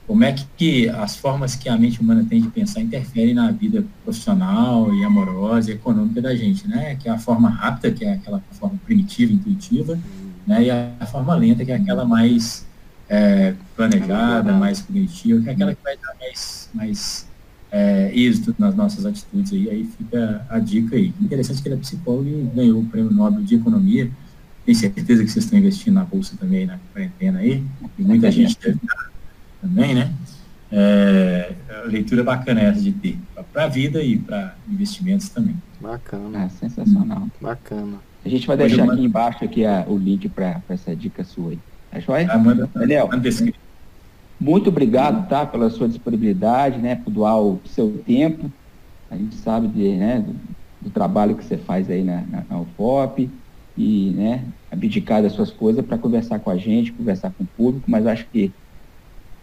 como é que, as formas que a mente humana tem de pensar interferem na vida profissional e amorosa e econômica da gente, né? Que é a forma rápida, que é aquela forma primitiva, intuitiva, né? E a, a forma lenta, que é aquela mais é, planejada, mais cognitiva, que é aquela que vai dar mais, mais é, êxito nas nossas atitudes aí. Aí fica a dica aí. Interessante que ele é psicólogo e ganhou o prêmio Nobel de Economia. Tenho certeza que vocês estão investindo na bolsa também na quarentena aí. E muita gente deve estar também, né? É, leitura bacana essa de ter para a vida e para investimentos também. Bacana. É sensacional. Bacana. A gente vai deixar aqui embaixo aqui a, o link para essa dica sua aí. É joia? Ah, manda, Daniel, manda muito obrigado, tá, pela sua disponibilidade, né, por doar o seu tempo. A gente sabe de, né, do, do trabalho que você faz aí na, na, na UFOP e, né, abdicar das suas coisas para conversar com a gente, conversar com o público, mas acho que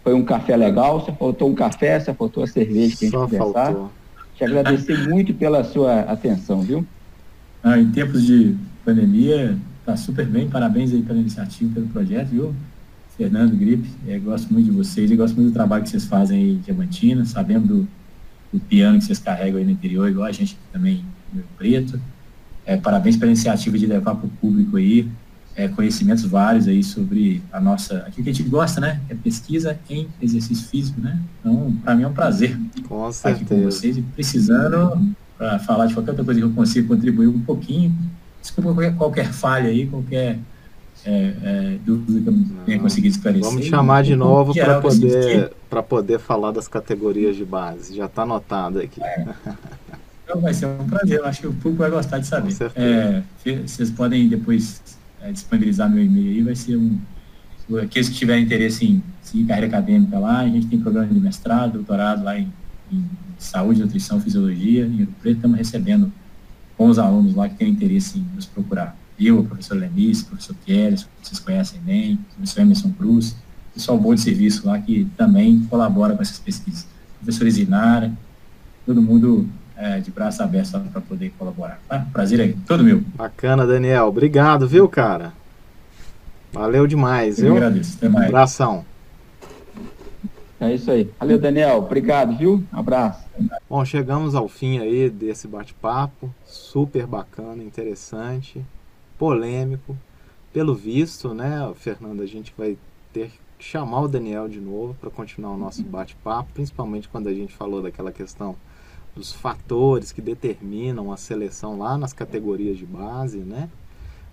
foi um café legal, só faltou um café, só faltou a cerveja que a gente Só conversar. Faltou. Te agradecer muito pela sua atenção, viu? Ah, em tempos de pandemia, tá super bem, parabéns aí pela iniciativa, pelo projeto, viu? Fernando Gripe, é, gosto muito de vocês e gosto muito do trabalho que vocês fazem aí em Diamantina, sabendo do, do, piano que vocês carregam aí no interior, igual a gente também no Preto. É, parabéns pela iniciativa de levar para o público aí é, conhecimentos vários aí sobre a nossa, aquilo que a gente gosta, né? É pesquisa em exercício físico, né? Então, para mim é um prazer com estar aqui com vocês e precisando para falar de qualquer outra coisa que eu consiga contribuir um pouquinho. Desculpa qualquer, qualquer falha aí, qualquer é, é, dúvida que eu não tenha conseguido esclarecer. Vamos chamar de novo para poder, para poder falar das categorias de base. Já está anotado aqui. É. Então, vai ser um prazer, eu acho que o público vai gostar de saber. É, vocês podem depois é, disponibilizar meu e-mail aí, vai ser um. Aqueles que tiverem interesse em seguir carreira acadêmica lá, a gente tem programa de mestrado, doutorado lá em, em saúde, nutrição, fisiologia, em Rio Preto, estamos recebendo bons alunos lá que têm interesse em nos procurar. Eu, o professor Lemis, o professor Pieres, vocês conhecem bem, o professor Emerson Cruz, pessoal bom de serviço lá que também colabora com essas pesquisas. Professor Isinara, todo mundo é, de braço aberto para poder colaborar. Tá? Prazer aí, todo meu. Bacana, Daniel. Obrigado, viu, cara? Valeu demais, Eu viu? agradeço. Até mais. Um abração. É isso aí. Valeu, Daniel. Obrigado, viu? Um abraço. Bom, chegamos ao fim aí desse bate-papo. Super bacana, interessante, polêmico. Pelo visto, né, Fernando, a gente vai ter que chamar o Daniel de novo para continuar o nosso bate-papo, principalmente quando a gente falou daquela questão dos fatores que determinam a seleção lá nas categorias de base, né?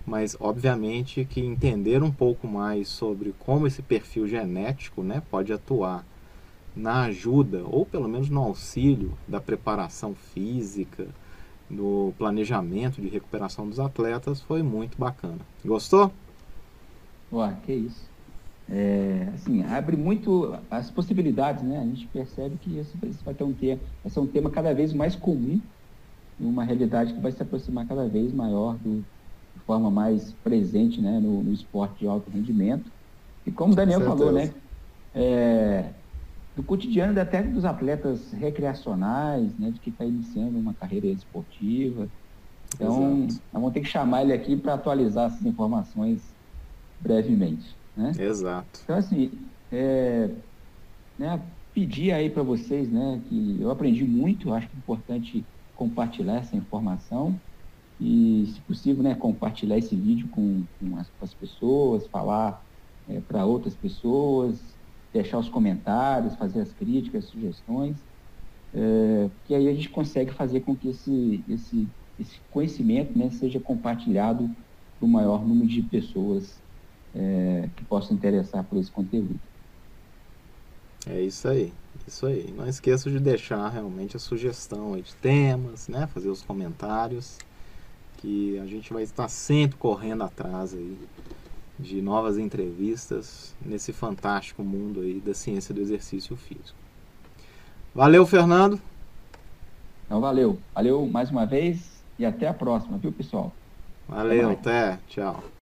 Mas obviamente que entender um pouco mais sobre como esse perfil genético, né, pode atuar na ajuda ou pelo menos no auxílio da preparação física, no planejamento de recuperação dos atletas foi muito bacana. Gostou? Ué, que isso é, assim, abre muito as possibilidades, né? A gente percebe que isso, isso vai ter um tema, vai ser um tema cada vez mais comum, uma realidade que vai se aproximar cada vez maior do, de forma mais presente, né, no, no esporte de alto rendimento. E como o Daniel falou, né, é, do cotidiano até dos atletas recreacionais, né, de que está iniciando uma carreira esportiva. Então, Exato. nós vamos ter que chamar ele aqui para atualizar essas informações brevemente. Né? Exato. Então, assim, é, né, pedir aí para vocês, né, que eu aprendi muito, acho que é importante compartilhar essa informação e, se possível, né, compartilhar esse vídeo com, com, as, com as, pessoas, falar é, para outras pessoas, deixar os comentários, fazer as críticas, sugestões, é, porque aí a gente consegue fazer com que esse, esse, esse conhecimento né, seja compartilhado para o maior número de pessoas é, que possam interessar por esse conteúdo. É isso aí, isso aí. Não esqueça de deixar realmente a sugestão de temas, né? Fazer os comentários, que a gente vai estar sempre correndo atrás aí de novas entrevistas nesse fantástico mundo aí da ciência do exercício físico. Valeu, Fernando. Então, valeu. Valeu mais uma vez e até a próxima, viu, pessoal? Valeu, até. até. Tchau.